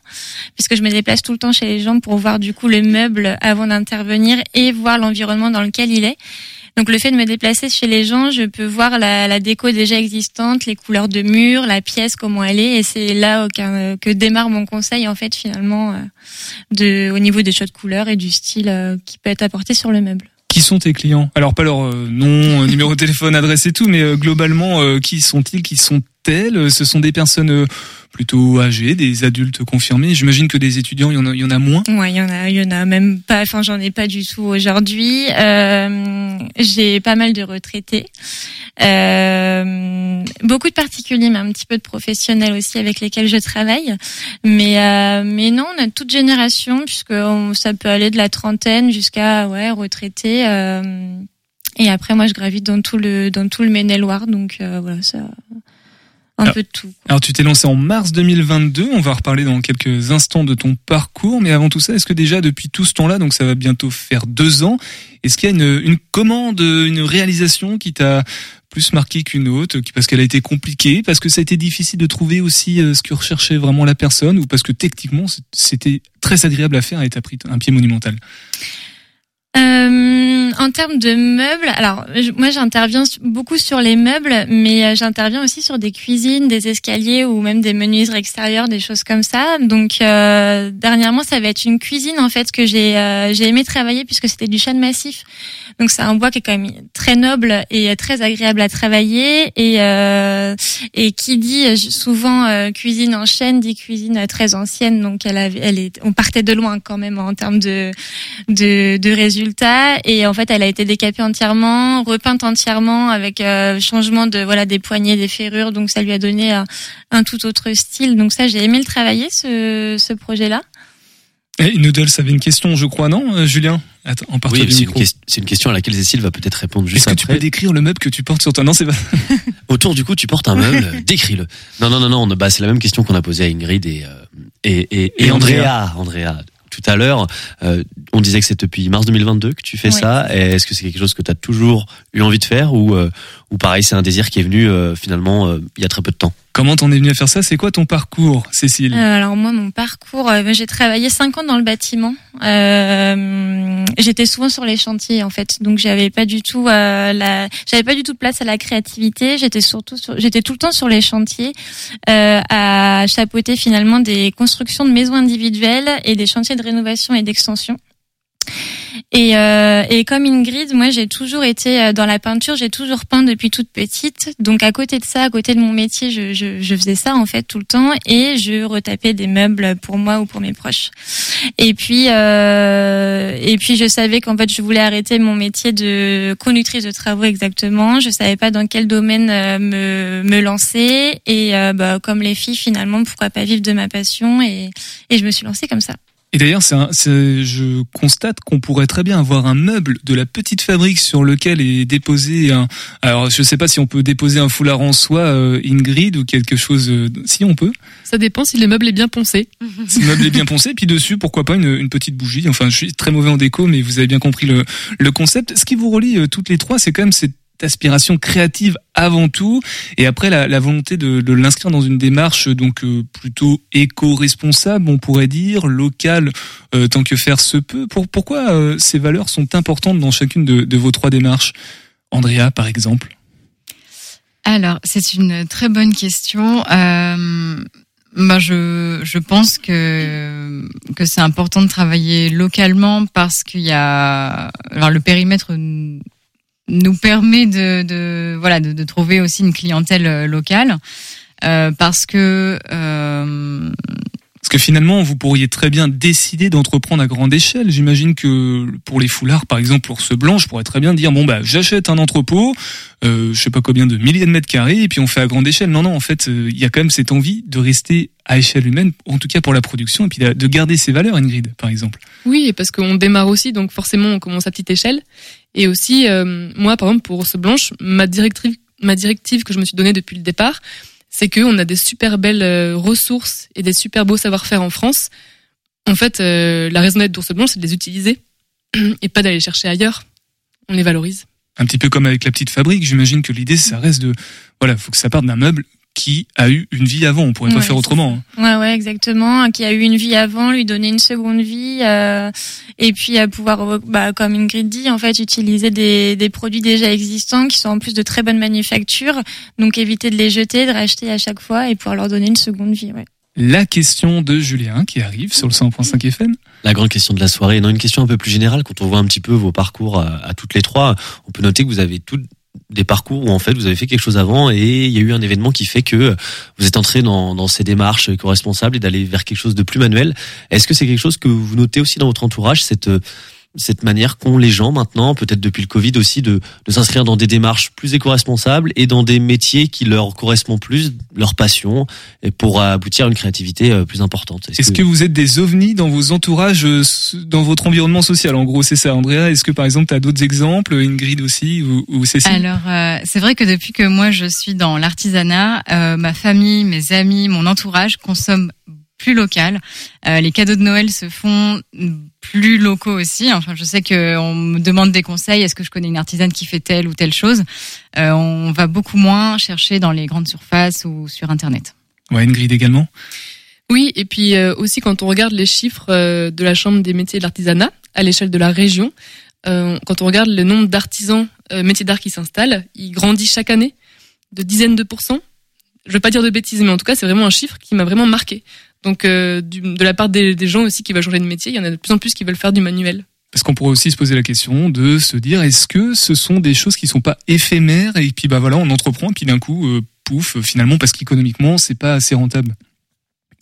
puisque je me déplace tout le temps chez les gens pour voir du coup le meuble avant d'intervenir et voir l'environnement dans lequel il est. Donc le fait de me déplacer chez les gens, je peux voir la, la déco déjà existante, les couleurs de mur, la pièce, comment elle est, et c'est là que, que démarre mon conseil en fait finalement de, au niveau des choix de couleurs et du style qui peut être apporté sur le meuble. Qui sont tes clients? Alors pas leur euh, nom, numéro de téléphone, adresse et tout, mais euh, globalement, euh, qui sont-ils? Qui sont-elles Ce sont des personnes plutôt âgés, des adultes confirmés. J'imagine que des étudiants, il y en a, y en a moins. Ouais, il y en a, il y en a même pas. Enfin, j'en ai pas du tout aujourd'hui. Euh, j'ai pas mal de retraités, euh, beaucoup de particuliers, mais un petit peu de professionnels aussi avec lesquels je travaille. Mais euh, mais non, on a toute génération puisque ça peut aller de la trentaine jusqu'à ouais retraités. Euh, et après, moi, je gravite dans tout le dans tout le Maine-et-Loire, donc euh, voilà ça un alors, peu de tout. Alors tu t'es lancé en mars 2022, on va reparler dans quelques instants de ton parcours, mais avant tout ça, est-ce que déjà depuis tout ce temps-là, donc ça va bientôt faire deux ans, est-ce qu'il y a une, une commande, une réalisation qui t'a plus marqué qu'une autre, parce qu'elle a été compliquée, parce que ça a été difficile de trouver aussi euh, ce que recherchait vraiment la personne, ou parce que techniquement c'était très agréable à faire et t'as pris un pied monumental? Euh, en termes de meubles, alors moi j'interviens beaucoup sur les meubles, mais euh, j'interviens aussi sur des cuisines, des escaliers ou même des menuiseries extérieures, des choses comme ça. Donc euh, dernièrement, ça va être une cuisine en fait que j'ai euh, j'ai aimé travailler puisque c'était du chêne massif. Donc c'est un bois qui est quand même très noble et très agréable à travailler et euh, et qui dit souvent cuisine en chêne dit cuisine très ancienne. Donc elle elle est, on partait de loin quand même en termes de de, de résultats résultat et en fait elle a été décapée entièrement, repeinte entièrement avec euh, changement de voilà des poignées, des ferrures donc ça lui a donné un, un tout autre style donc ça j'ai aimé le travailler ce, ce projet là. Et Noodles avait une question, je crois, non, euh, Julien? Attends, en oui, c'est une, une, question à laquelle Cécile va peut-être répondre juste Est-ce que tu peux décrire le meuble que tu portes sur toi? Non, c'est pas. Autour du coup, tu portes un meuble, décris-le. Non, non, non, non. Bah, c'est la même question qu'on a posée à Ingrid et euh, et, et, et, Et Andrea. Andrea. Tout à l'heure, euh, on disait que c'est depuis mars 2022 que tu fais Ouais. ça. Est-ce que c'est quelque chose que tu as toujours eu envie de faire ou euh, ou pareil, c'est un désir qui est venu euh, finalement euh, il y a très peu de temps. Comment t'en es venu à faire ça? C'est quoi ton parcours, Cécile? Euh, alors moi, mon parcours, euh, j'ai travaillé cinq ans dans le bâtiment. Euh, j'étais souvent sur les chantiers en fait, donc j'avais pas du tout euh, la, j'avais pas du tout de place à la créativité. J'étais surtout, sur, j'étais tout le temps sur les chantiers euh, à chapeauter finalement des constructions de maisons individuelles et des chantiers de rénovation et d'extension. Et, euh, et comme Ingrid, moi j'ai toujours été euh, dans la peinture, j'ai toujours peint depuis toute petite. Donc à côté de ça, à côté de mon métier, je, je, je faisais ça en fait tout le temps et je retapais des meubles pour moi ou pour mes proches. Et puis euh, et puis je savais qu'en fait je voulais arrêter mon métier de conductrice de travaux exactement. Je savais pas dans quel domaine euh, me, me lancer et euh, bah, comme les filles finalement pourquoi pas vivre de ma passion? Et, et je me suis lancée comme ça. Et d'ailleurs, c'est un- c'est- je constate qu'on pourrait très bien avoir un meuble de la petite fabrique sur lequel est déposé un. Alors, je sais pas si on peut déposer un foulard en soie, euh, Ingrid, ou quelque chose. euh, Si on peut. Ça dépend si le meuble est bien poncé. Si le meuble est bien poncé, puis dessus, pourquoi pas une, une petite bougie. Enfin, je suis très mauvais en déco, mais vous avez bien compris le, le concept. Ce qui vous relie euh, toutes les trois, c'est quand même cette aspiration créative avant tout, et après la, la volonté de, de l'inscrire dans une démarche euh, donc euh, plutôt éco-responsable, on pourrait dire, locale, euh, tant que faire se peut. Pour, pourquoi euh, ces valeurs sont importantes dans chacune de, de vos trois démarches? Andrea, par exemple. Alors, c'est une très bonne question. Moi, je, je pense que, que c'est important de travailler localement parce qu'il y a. Alors, le périmètre nous permet de, de, voilà, de, de trouver aussi une clientèle euh, locale. Euh, parce que euh, Parce que finalement, vous pourriez très bien décider d'entreprendre à grande échelle. J'imagine que pour les foulards, par exemple, pour ce blanc, je pourrais très bien dire bon bah j'achète un entrepôt, euh, je sais pas combien de milliers de mètres carrés, et puis on fait à grande échelle. Non non, en fait, euh, il y a quand même cette envie de rester à échelle humaine, en tout cas pour la production, et puis de de garder ses valeurs, Ingrid, par exemple. Oui, parce qu'on démarre aussi, donc forcément on commence à petite échelle. Et aussi, euh, moi par exemple pour ce blanche, ma directive, ma directive que je me suis donnée depuis le départ, c'est qu'on a des super belles euh, ressources et des super beaux savoir-faire en France. En fait, euh, la raison d'être d'ours blanche, c'est de les utiliser et pas d'aller chercher ailleurs. On les valorise. Un petit peu comme avec la petite fabrique, j'imagine que l'idée, ça reste de voilà, faut que ça parte d'un meuble qui a eu une vie avant. On pourrait pas faire autrement. hein. Ouais, ouais, exactement. Qui a eu une vie avant, lui donner une seconde vie, euh, et puis à pouvoir, euh, bah, comme Ingrid dit, en fait, utiliser des, des produits déjà existants qui sont en plus de très bonne manufacture. Donc éviter de les jeter, de racheter à chaque fois et pouvoir leur donner une seconde vie. Ouais. La question de Julien qui arrive sur le 100.5 FM. La grande question de la soirée. Non, une question un peu plus générale. Quand on voit un petit peu vos parcours à, à toutes les trois, on peut noter que vous avez tous des parcours où en fait vous avez fait quelque chose avant et il y a eu un événement qui fait que vous êtes entré dans, dans ces démarches éco-responsables et d'aller vers quelque chose de plus manuel. Est-ce que c'est quelque chose que vous notez aussi dans votre entourage, cette cette manière qu'ont les gens maintenant, peut-être depuis le Covid aussi, de, de s'inscrire dans des démarches plus éco-responsables et dans des métiers qui leur correspondent plus, leur passion, et pour aboutir à une créativité euh, plus importante. Est-ce que vous êtes des ovnis dans vos entourages, euh, dans votre environnement social En gros, c'est ça, Andrea? Est-ce que par exemple, tu as d'autres exemples, Ingrid aussi, ou, ou Cécile? Alors, euh, c'est vrai que depuis que moi je suis dans l'artisanat, euh, ma famille, mes amis, mon entourage consomment plus local. Euh, les cadeaux de Noël se font plus locaux aussi. Enfin, je sais qu'on me demande des conseils. Est-ce que je connais une artisane qui fait telle ou telle chose Euh, On va beaucoup moins chercher dans les grandes surfaces ou sur Internet. Ouais, Ingrid également. Oui, et puis euh, aussi quand on regarde les chiffres euh, de la Chambre des métiers et de l'artisanat à l'échelle de la région, euh, quand on regarde le nombre d'artisans euh, métiers d'art qui s'installent, il grandit chaque année de dizaines de pourcents. Je veux pas dire de bêtises, mais en tout cas, c'est vraiment un chiffre qui m'a vraiment marqué. Donc, euh, de la part des, gens aussi qui veulent changer de métier, il y en a de plus en plus qui veulent faire du manuel. Parce qu'on pourrait aussi se poser la question de se dire est-ce que ce sont des choses qui sont pas éphémères et puis bah voilà on entreprend et puis d'un coup euh, pouf finalement parce qu'économiquement c'est pas assez rentable.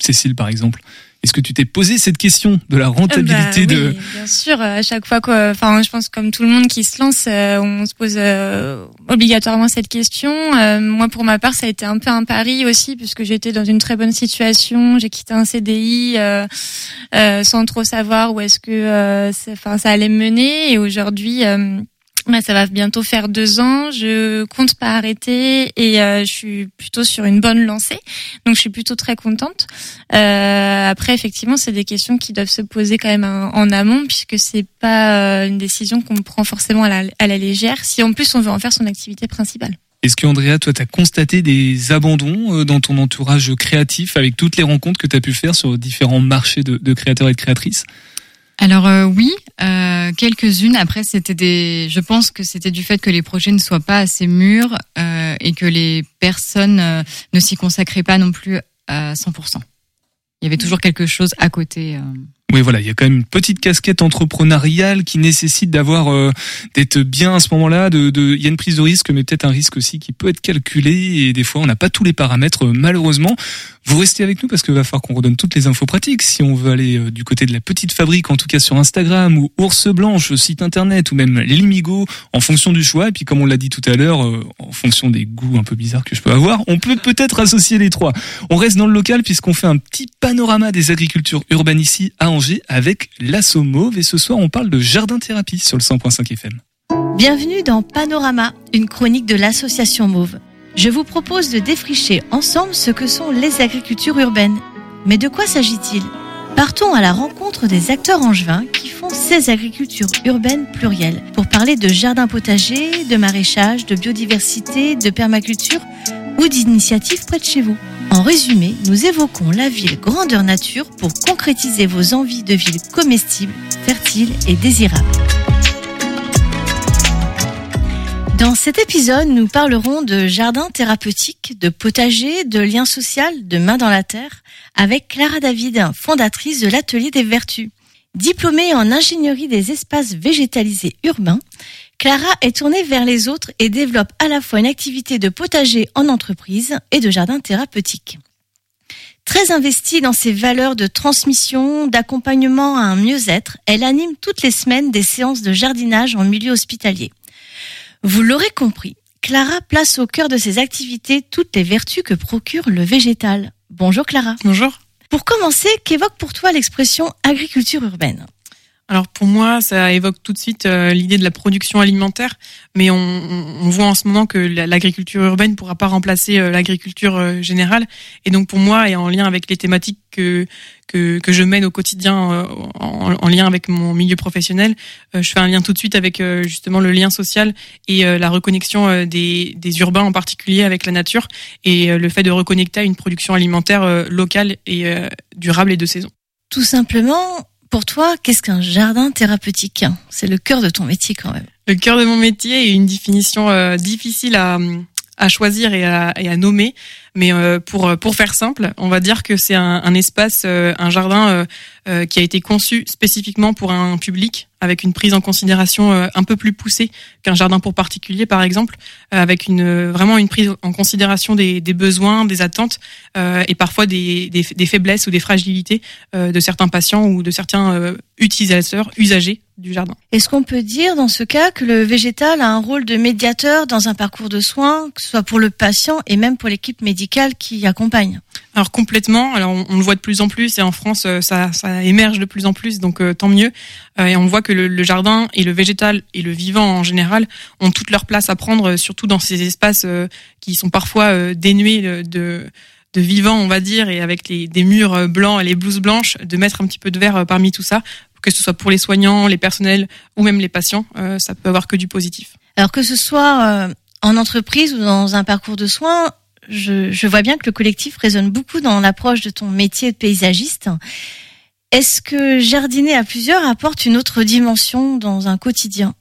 Cécile par exemple, est-ce que tu t'es posé cette question de la rentabilité Bah de oui, bien sûr, à chaque fois quoi, enfin, je pense comme tout le monde qui se lance, euh, on se pose euh, obligatoirement cette question. Euh, moi, pour ma part, ça a été un peu un pari aussi, puisque j'étais dans une très bonne situation. J'ai quitté un CDI euh, euh, sans trop savoir où est-ce que, euh, enfin, ça allait me mener. Et aujourd'hui. Bah, ça va bientôt faire deux ans. Je compte pas arrêter et euh, je suis plutôt sur une bonne lancée. Donc je suis plutôt très contente. Euh, après, effectivement, c'est des questions qui doivent se poser quand même en, en amont puisque c'est pas euh, une décision qu'on prend forcément à la, légère. Si en plus on veut en faire son activité principale. Est-ce que Andrea, toi, tu as constaté des abandons euh, dans ton entourage créatif avec toutes les rencontres que tu as pu faire sur différents marchés de créateurs et de créatrices? Alors euh, oui, euh, quelques-unes. Après, c'était des. Je pense que c'était du fait que les projets ne soient pas assez mûrs euh, et que les personnes euh, ne s'y consacraient pas non plus à 100%. Il y avait toujours quelque chose à côté. euh. Oui, voilà, il y a quand même une petite casquette entrepreneuriale qui nécessite d'avoir euh, d'être bien à ce moment-là. De, de, il y a une prise de risque, mais peut-être un risque aussi qui peut être calculé. Et des fois, on n'a pas tous les paramètres, euh, malheureusement. Vous restez avec nous parce qu'il va falloir qu'on redonne toutes les infos pratiques. Si on veut aller euh, du côté de la petite fabrique, en tout cas sur Instagram ou Ours Blanche, site internet, ou même Limigo, en fonction du choix. Et puis, comme on l'a dit tout à l'heure, en fonction des goûts un peu bizarres que je peux avoir, on peut peut-être associer les trois. On reste dans le local puisqu'on fait un petit panorama des agricultures urbaines ici à avec l'Asso Mauve et ce soir on parle de jardin thérapie sur le 100.5 FM. Bienvenue dans Panorama, une chronique de l'association Mauve. Je vous propose de défricher ensemble ce que sont les agricultures urbaines. Mais de quoi s'agit-il? Partons à la rencontre des acteurs angevins qui font ces agricultures urbaines plurielles pour parler de jardin potager, de maraîchage, de biodiversité, de permaculture ou d'initiatives près de chez vous. En résumé, nous évoquons la ville grandeur nature pour concrétiser vos envies de ville comestible, fertile et désirable. Dans cet épisode, nous parlerons de jardin thérapeutique, de potager, de lien social, de main dans la terre, avec Clara David, fondatrice de l'Atelier des Vertus. Diplômée en ingénierie des espaces végétalisés urbains, Clara est tournée vers les autres et développe à la fois une activité de potager en entreprise et de jardin thérapeutique. Très investie dans ses valeurs de transmission, d'accompagnement à un mieux-être, elle anime toutes les semaines des séances de jardinage en milieu hospitalier. Vous l'aurez compris, Clara place au cœur de ses activités toutes les vertus que procure le végétal. Bonjour Clara. Bonjour. Pour commencer, qu'évoque pour toi l'expression agriculture urbaine? Alors pour moi, ça évoque tout de suite euh, l'idée de la production alimentaire, mais on, voit en ce moment que l'agriculture urbaine ne pourra pas remplacer euh, l'agriculture euh, générale. Et donc pour moi, et en lien avec les thématiques que que, que je mène au quotidien en, en, lien avec mon milieu professionnel, je fais un lien tout de suite avec justement le lien social et la reconnexion des, des urbains en particulier avec la nature et le fait de reconnecter à une production alimentaire locale et durable et de saison. Tout simplement, pour toi, qu'est-ce qu'un jardin thérapeutique? C'est le cœur de ton métier quand même. Le cœur de mon métier est une définition euh, difficile à, choisir et à, nommer. Mais euh, pour pour faire simple, on va dire que c'est un, espace, euh, un jardin euh, qui a été conçu spécifiquement pour un public, avec une prise en considération un peu plus poussée qu'un jardin pour particulier, par exemple, avec une vraiment une prise en considération des, des besoins, des attentes et parfois des, des, des, faiblesses ou des fragilités de certains patients ou de certains utilisateurs, usagers du jardin. Est-ce qu'on peut dire dans ce cas que le végétal a un rôle de médiateur dans un parcours de soins, que ce soit pour le patient et même pour l'équipe médicale qui accompagne? Alors complètement. Alors on, le voit de plus en plus et en France euh, ça, ça émerge de plus en plus, donc euh, tant mieux. Euh, et on voit que le, le, jardin et le végétal et le vivant en général ont toute leur place à prendre, surtout dans ces espaces qui sont parfois dénués de, de vivant, on va dire, et avec les, des murs blancs et les blouses blanches, de mettre un petit peu de verre parmi tout ça que ce soit pour les soignants, les personnels ou même les patients, euh, ça peut avoir que du positif. Alors que ce soit euh, en entreprise ou dans un parcours de soins, je, vois bien que le collectif résonne beaucoup dans l'approche de ton métier de paysagiste. Est-ce que jardiner à plusieurs apporte une autre dimension dans un quotidien?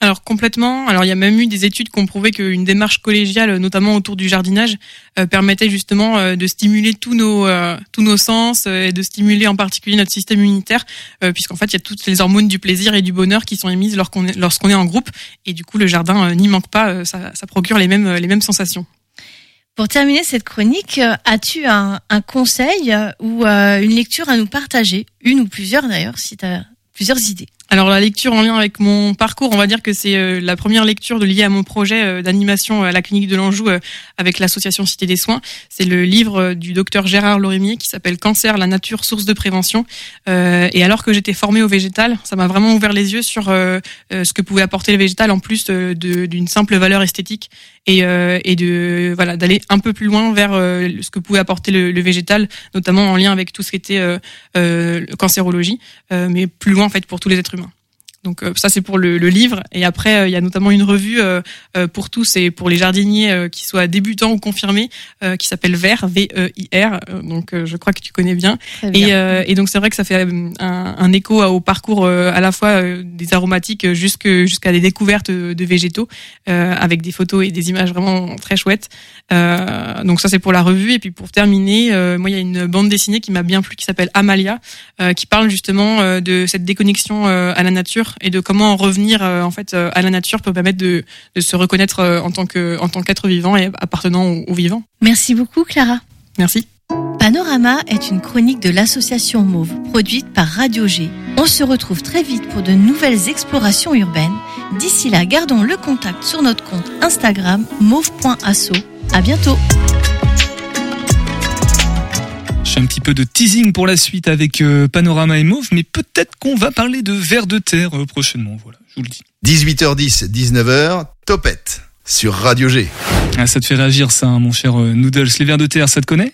Alors complètement. Alors il y a même eu des études qui ont prouvé qu'une démarche collégiale, notamment autour du jardinage, euh, permettait justement euh, de stimuler tous nos euh, tous nos sens et de stimuler en particulier notre système immunitaire, puisqu'en fait il y a toutes les hormones du plaisir et du bonheur qui sont émises lorsqu'on est, lorsqu'on est en groupe, et du coup le jardin n'y manque pas, ça, ça procure les mêmes les mêmes sensations. Pour terminer cette chronique, as-tu un, conseil ou une lecture à nous partager, une ou plusieurs d'ailleurs, si tu as plusieurs idées alors la lecture en lien avec mon parcours, on va dire que c'est euh, la première lecture de liée à mon projet euh, d'animation à la clinique de l'Anjou euh, avec l'association Cité des Soins. C'est le livre du docteur Gérard Lorimier qui s'appelle Cancer, la nature, source de prévention. et alors que j'étais formée au végétal, ça m'a vraiment ouvert les yeux sur ce que pouvait apporter le végétal en plus d'une simple valeur esthétique et, et de voilà d'aller un peu plus loin vers ce que pouvait apporter le, le, végétal, notamment en lien avec tout ce qui était cancérologie, mais plus loin en fait pour tous les êtres humains. Donc euh, ça c'est pour le, le livre. Et après euh, il y a notamment une revue euh, pour tous et pour les jardiniers euh, qui soient débutants ou confirmés euh, qui s'appelle Vert V E I R. Donc euh, je crois que tu connais bien. Bien. et, euh, et donc c'est vrai que ça fait un, un écho au parcours euh, à la fois des aromatiques jusque jusqu'à des découvertes de, de végétaux euh, avec des photos et des images vraiment très chouettes. Euh, donc ça c'est pour la revue. Et puis pour terminer euh, moi il y a une bande dessinée qui m'a bien plu qui s'appelle Amalia euh, qui parle justement euh, de cette déconnexion euh, à la nature et de comment revenir euh, en fait euh, à la nature peut permettre de, de se reconnaître euh, en tant que en tant qu'être vivant et appartenant au, au vivant. Merci beaucoup Clara. Merci. Panorama est une chronique de l'association Mauve, produite par Radio G. On se retrouve très vite pour de nouvelles explorations urbaines. D'ici là, gardons le contact sur notre compte Instagram mauve.asso. À bientôt. Un petit peu de teasing pour la suite avec euh, Panorama et Mauve, mais peut-être qu'on va parler de vers de terre euh, prochainement. Voilà, je vous le dis. 18h10, 19h, Topette sur Radio G. Ah, ça te fait réagir, ça, hein, mon cher euh, Noodles. Les vers de terre, ça te connaît?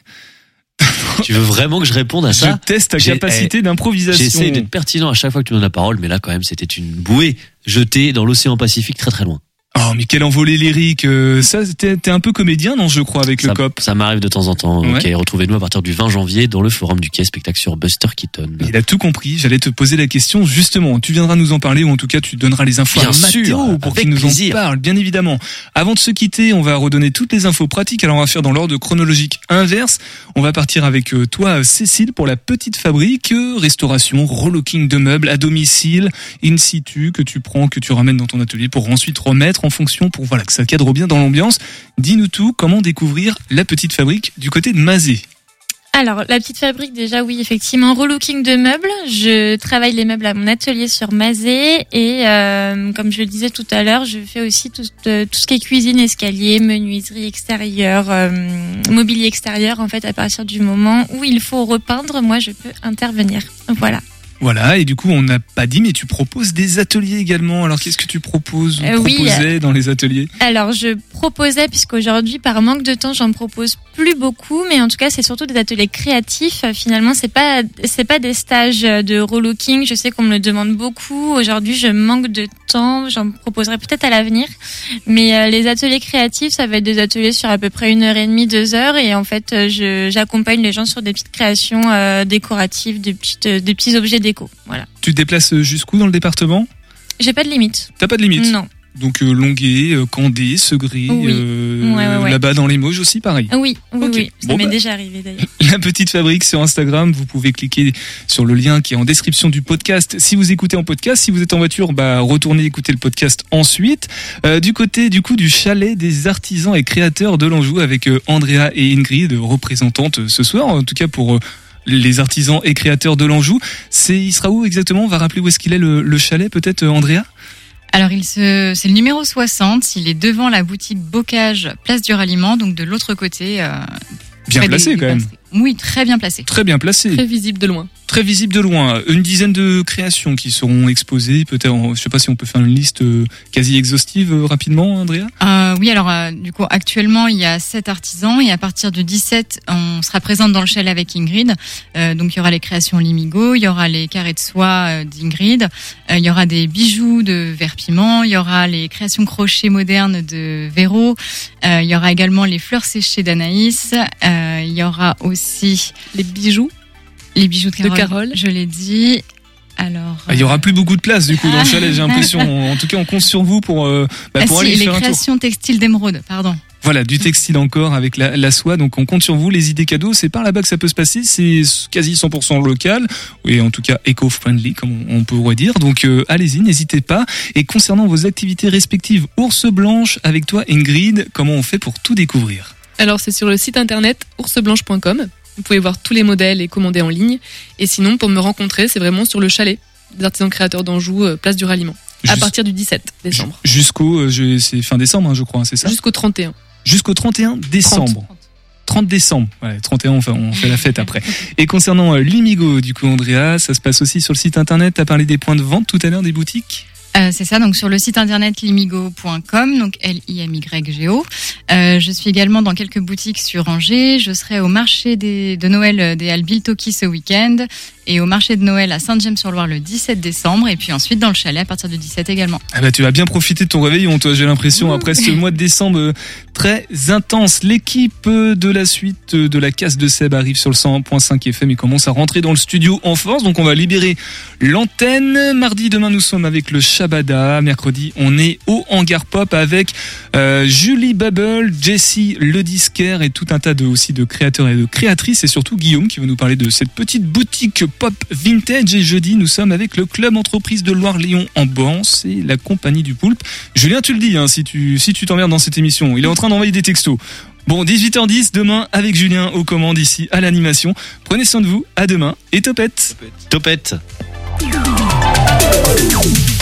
Tu veux vraiment que je réponde à ça? Je teste ta capacité eh, d'improvisation. J'essaie d'être pertinent à chaque fois que tu donnes la parole, mais là quand même c'était une bouée jetée dans l'océan Pacifique très très loin. Oh, mais quel envolé lyrique. euh, ça, t'es un peu comédien, non, je crois, avec le COP. ça m'arrive de temps en temps. Ouais. Ok, retrouvez-nous à partir du 20 janvier dans le forum du quai spectacle sur Buster Keaton. Il a tout compris. J'allais te poser la question, justement. Tu viendras nous en parler, ou en tout cas, tu donneras les infos Bien à Mathéo sûr, pour qu'il nous plaisir. en parle, bien évidemment. Avant de se quitter, on va redonner toutes les infos pratiques. Alors, on va faire dans l'ordre chronologique inverse. On va partir avec euh, toi, Cécile, pour la petite fabrique, euh, restauration, relooking de meubles à domicile, in situ, que tu prends, que tu ramènes dans ton atelier pour ensuite remettre en fonction pour, voilà, que ça cadre bien dans l'ambiance. Dis-nous tout, comment découvrir la petite fabrique du côté de Mazé? Alors, la petite fabrique, déjà, oui, effectivement, relooking de meubles. Je travaille les meubles à mon atelier sur Mazé et, euh, comme je le disais tout à l'heure, je fais aussi tout, euh, tout ce qui est cuisine, escalier, menuiserie extérieure, euh, mobilier extérieur. En fait, à partir du moment où il faut repeindre, moi, je peux intervenir. Voilà. Voilà, et du coup, on n'a pas dit, mais tu proposes des ateliers également. Alors, qu'est-ce que tu proposes ou Euh, oui, proposais dans les ateliers? Alors, je proposais, puisqu'aujourd'hui, par manque de temps, j'en propose plus beaucoup, mais en tout cas, c'est surtout des ateliers créatifs. Euh, Finalement, c'est pas, c'est pas des stages de relooking. Je sais qu'on me le demande beaucoup. Aujourd'hui, je manque de temps. J'en proposerai peut-être à l'avenir. Mais euh, les ateliers créatifs, ça va être des ateliers sur à peu près une heure et demie, deux heures. Et en fait, euh, je, j'accompagne les gens sur des petites créations euh, décoratives, des petites, euh, des petits objets déco. Voilà. Tu te déplaces jusqu'où dans le département? J'ai pas de limite. T'as pas de limite? Non. Donc, euh, Longuet, euh, Candé, Segré, Oui. euh, Ouais, ouais, ouais. là-bas dans les Mauges aussi, pareil. Oui, oui, Ok. oui. Ça Bon, m'est bah. déjà arrivé d'ailleurs. La petite fabrique sur Instagram, vous pouvez cliquer sur le lien qui est en description du podcast. Si vous écoutez en podcast, si vous êtes en voiture, bah retournez écouter le podcast ensuite. Euh, du côté du coup du chalet des artisans et créateurs de l'Anjou avec Andrea et Ingrid représentantes ce soir, en tout cas pour les artisans et créateurs de l'Anjou. C'est il sera où exactement On va rappeler où est-ce qu'il est le, le chalet peut-être euh, Andrea? Alors, il se, c'est le numéro 60. Il est devant la boutique Bocage, place du ralliement, donc de l'autre côté. euh, Bien des- placé des quand même. passeries. Oui, très bien placé. Très bien placé. Très visible de loin. Très visible de loin. Une dizaine de créations qui seront exposées. Peut-être, je sais pas si on peut faire une liste euh, quasi exhaustive euh, rapidement, Andrea? Euh, oui, alors euh, du coup, actuellement, il y a sept artisans et à partir du 17, on sera présente dans le chalet avec Ingrid. Euh, donc, il y aura les créations Limigo, il y aura les carrés de soie euh, d'Ingrid, euh, il y aura des bijoux de Vert Piment, il y aura les créations crochet modernes de Véro, euh, il y aura également les fleurs séchées d'Anaïs, euh, il y aura aussi les bijoux, les bijoux de De Carole. Carole. Je l'ai dit. Alors. Ah, Il y aura plus beaucoup de place du coup dans le chalet, j'ai l'impression. En tout cas, on compte sur vous pour euh, bah, Ah, pour si, aller les faire un tour. créations textiles d'émeraude, pardon. Voilà, du textile encore avec la, la soie. Donc on compte sur vous. Les idées cadeaux, c'est par là-bas que ça peut se passer. C'est quasi 100% local et en tout cas éco-friendly comme on, on pourrait dire. Donc euh, allez-y, n'hésitez pas. Et concernant vos activités respectives, ours blanche avec toi Ingrid, comment on fait pour tout découvrir? Alors c'est sur le site internet ourseblanche.com. Vous pouvez voir tous les modèles et commander en ligne. Et sinon, pour me rencontrer, c'est vraiment sur le chalet des artisans créateurs d'Anjou, euh, place du ralliement, à partir du 17 décembre. Jusqu'au, euh, c'est fin décembre, hein, je crois, c'est ça Jusqu'au 31. Jusqu'au 31 décembre. 30 décembre. Ouais, 31, on fait, on fait la fête après. Et concernant euh, Limigo, du coup, Andrea, ça se passe aussi sur le site internet. T'as parlé des points de vente tout à l'heure, des boutiques? Euh, c'est ça, donc sur le site internet limigo.com, donc L-I-M-Y-G-O. Euh, je suis également dans quelques boutiques sur Angers. Je serai au marché des, de Noël des Albil Toki ce week-end et au marché de Noël à Saint-James-sur-Loire le 17 décembre et puis ensuite dans le chalet à partir du 17 également. Ah bah tu vas bien profiter de ton réveillon, toi, j'ai l'impression, après ce mois de décembre euh, très intense. L'équipe euh, de la suite euh, de la casse de Seb arrive sur le 101.5 FM et commence à rentrer dans le studio en force, donc on va libérer l'antenne. Mardi, demain, nous sommes avec le Mercredi, on est au Hangar Pop avec euh, Julie Bubble, Jessie Le Disquaire et tout un tas de, aussi de créateurs et de créatrices et surtout Guillaume qui va nous parler de cette petite boutique pop vintage. Et jeudi, nous sommes avec le club entreprise de Loire-Lyon en Bance et la compagnie du Poulpe. Julien, tu le dis, hein, si tu si tu t'emmerdes dans cette émission, il est en train d'envoyer des textos. Bon, 18h10 demain avec Julien aux commandes ici à l'animation. Prenez soin de vous, à demain et topette. Topette. Topette.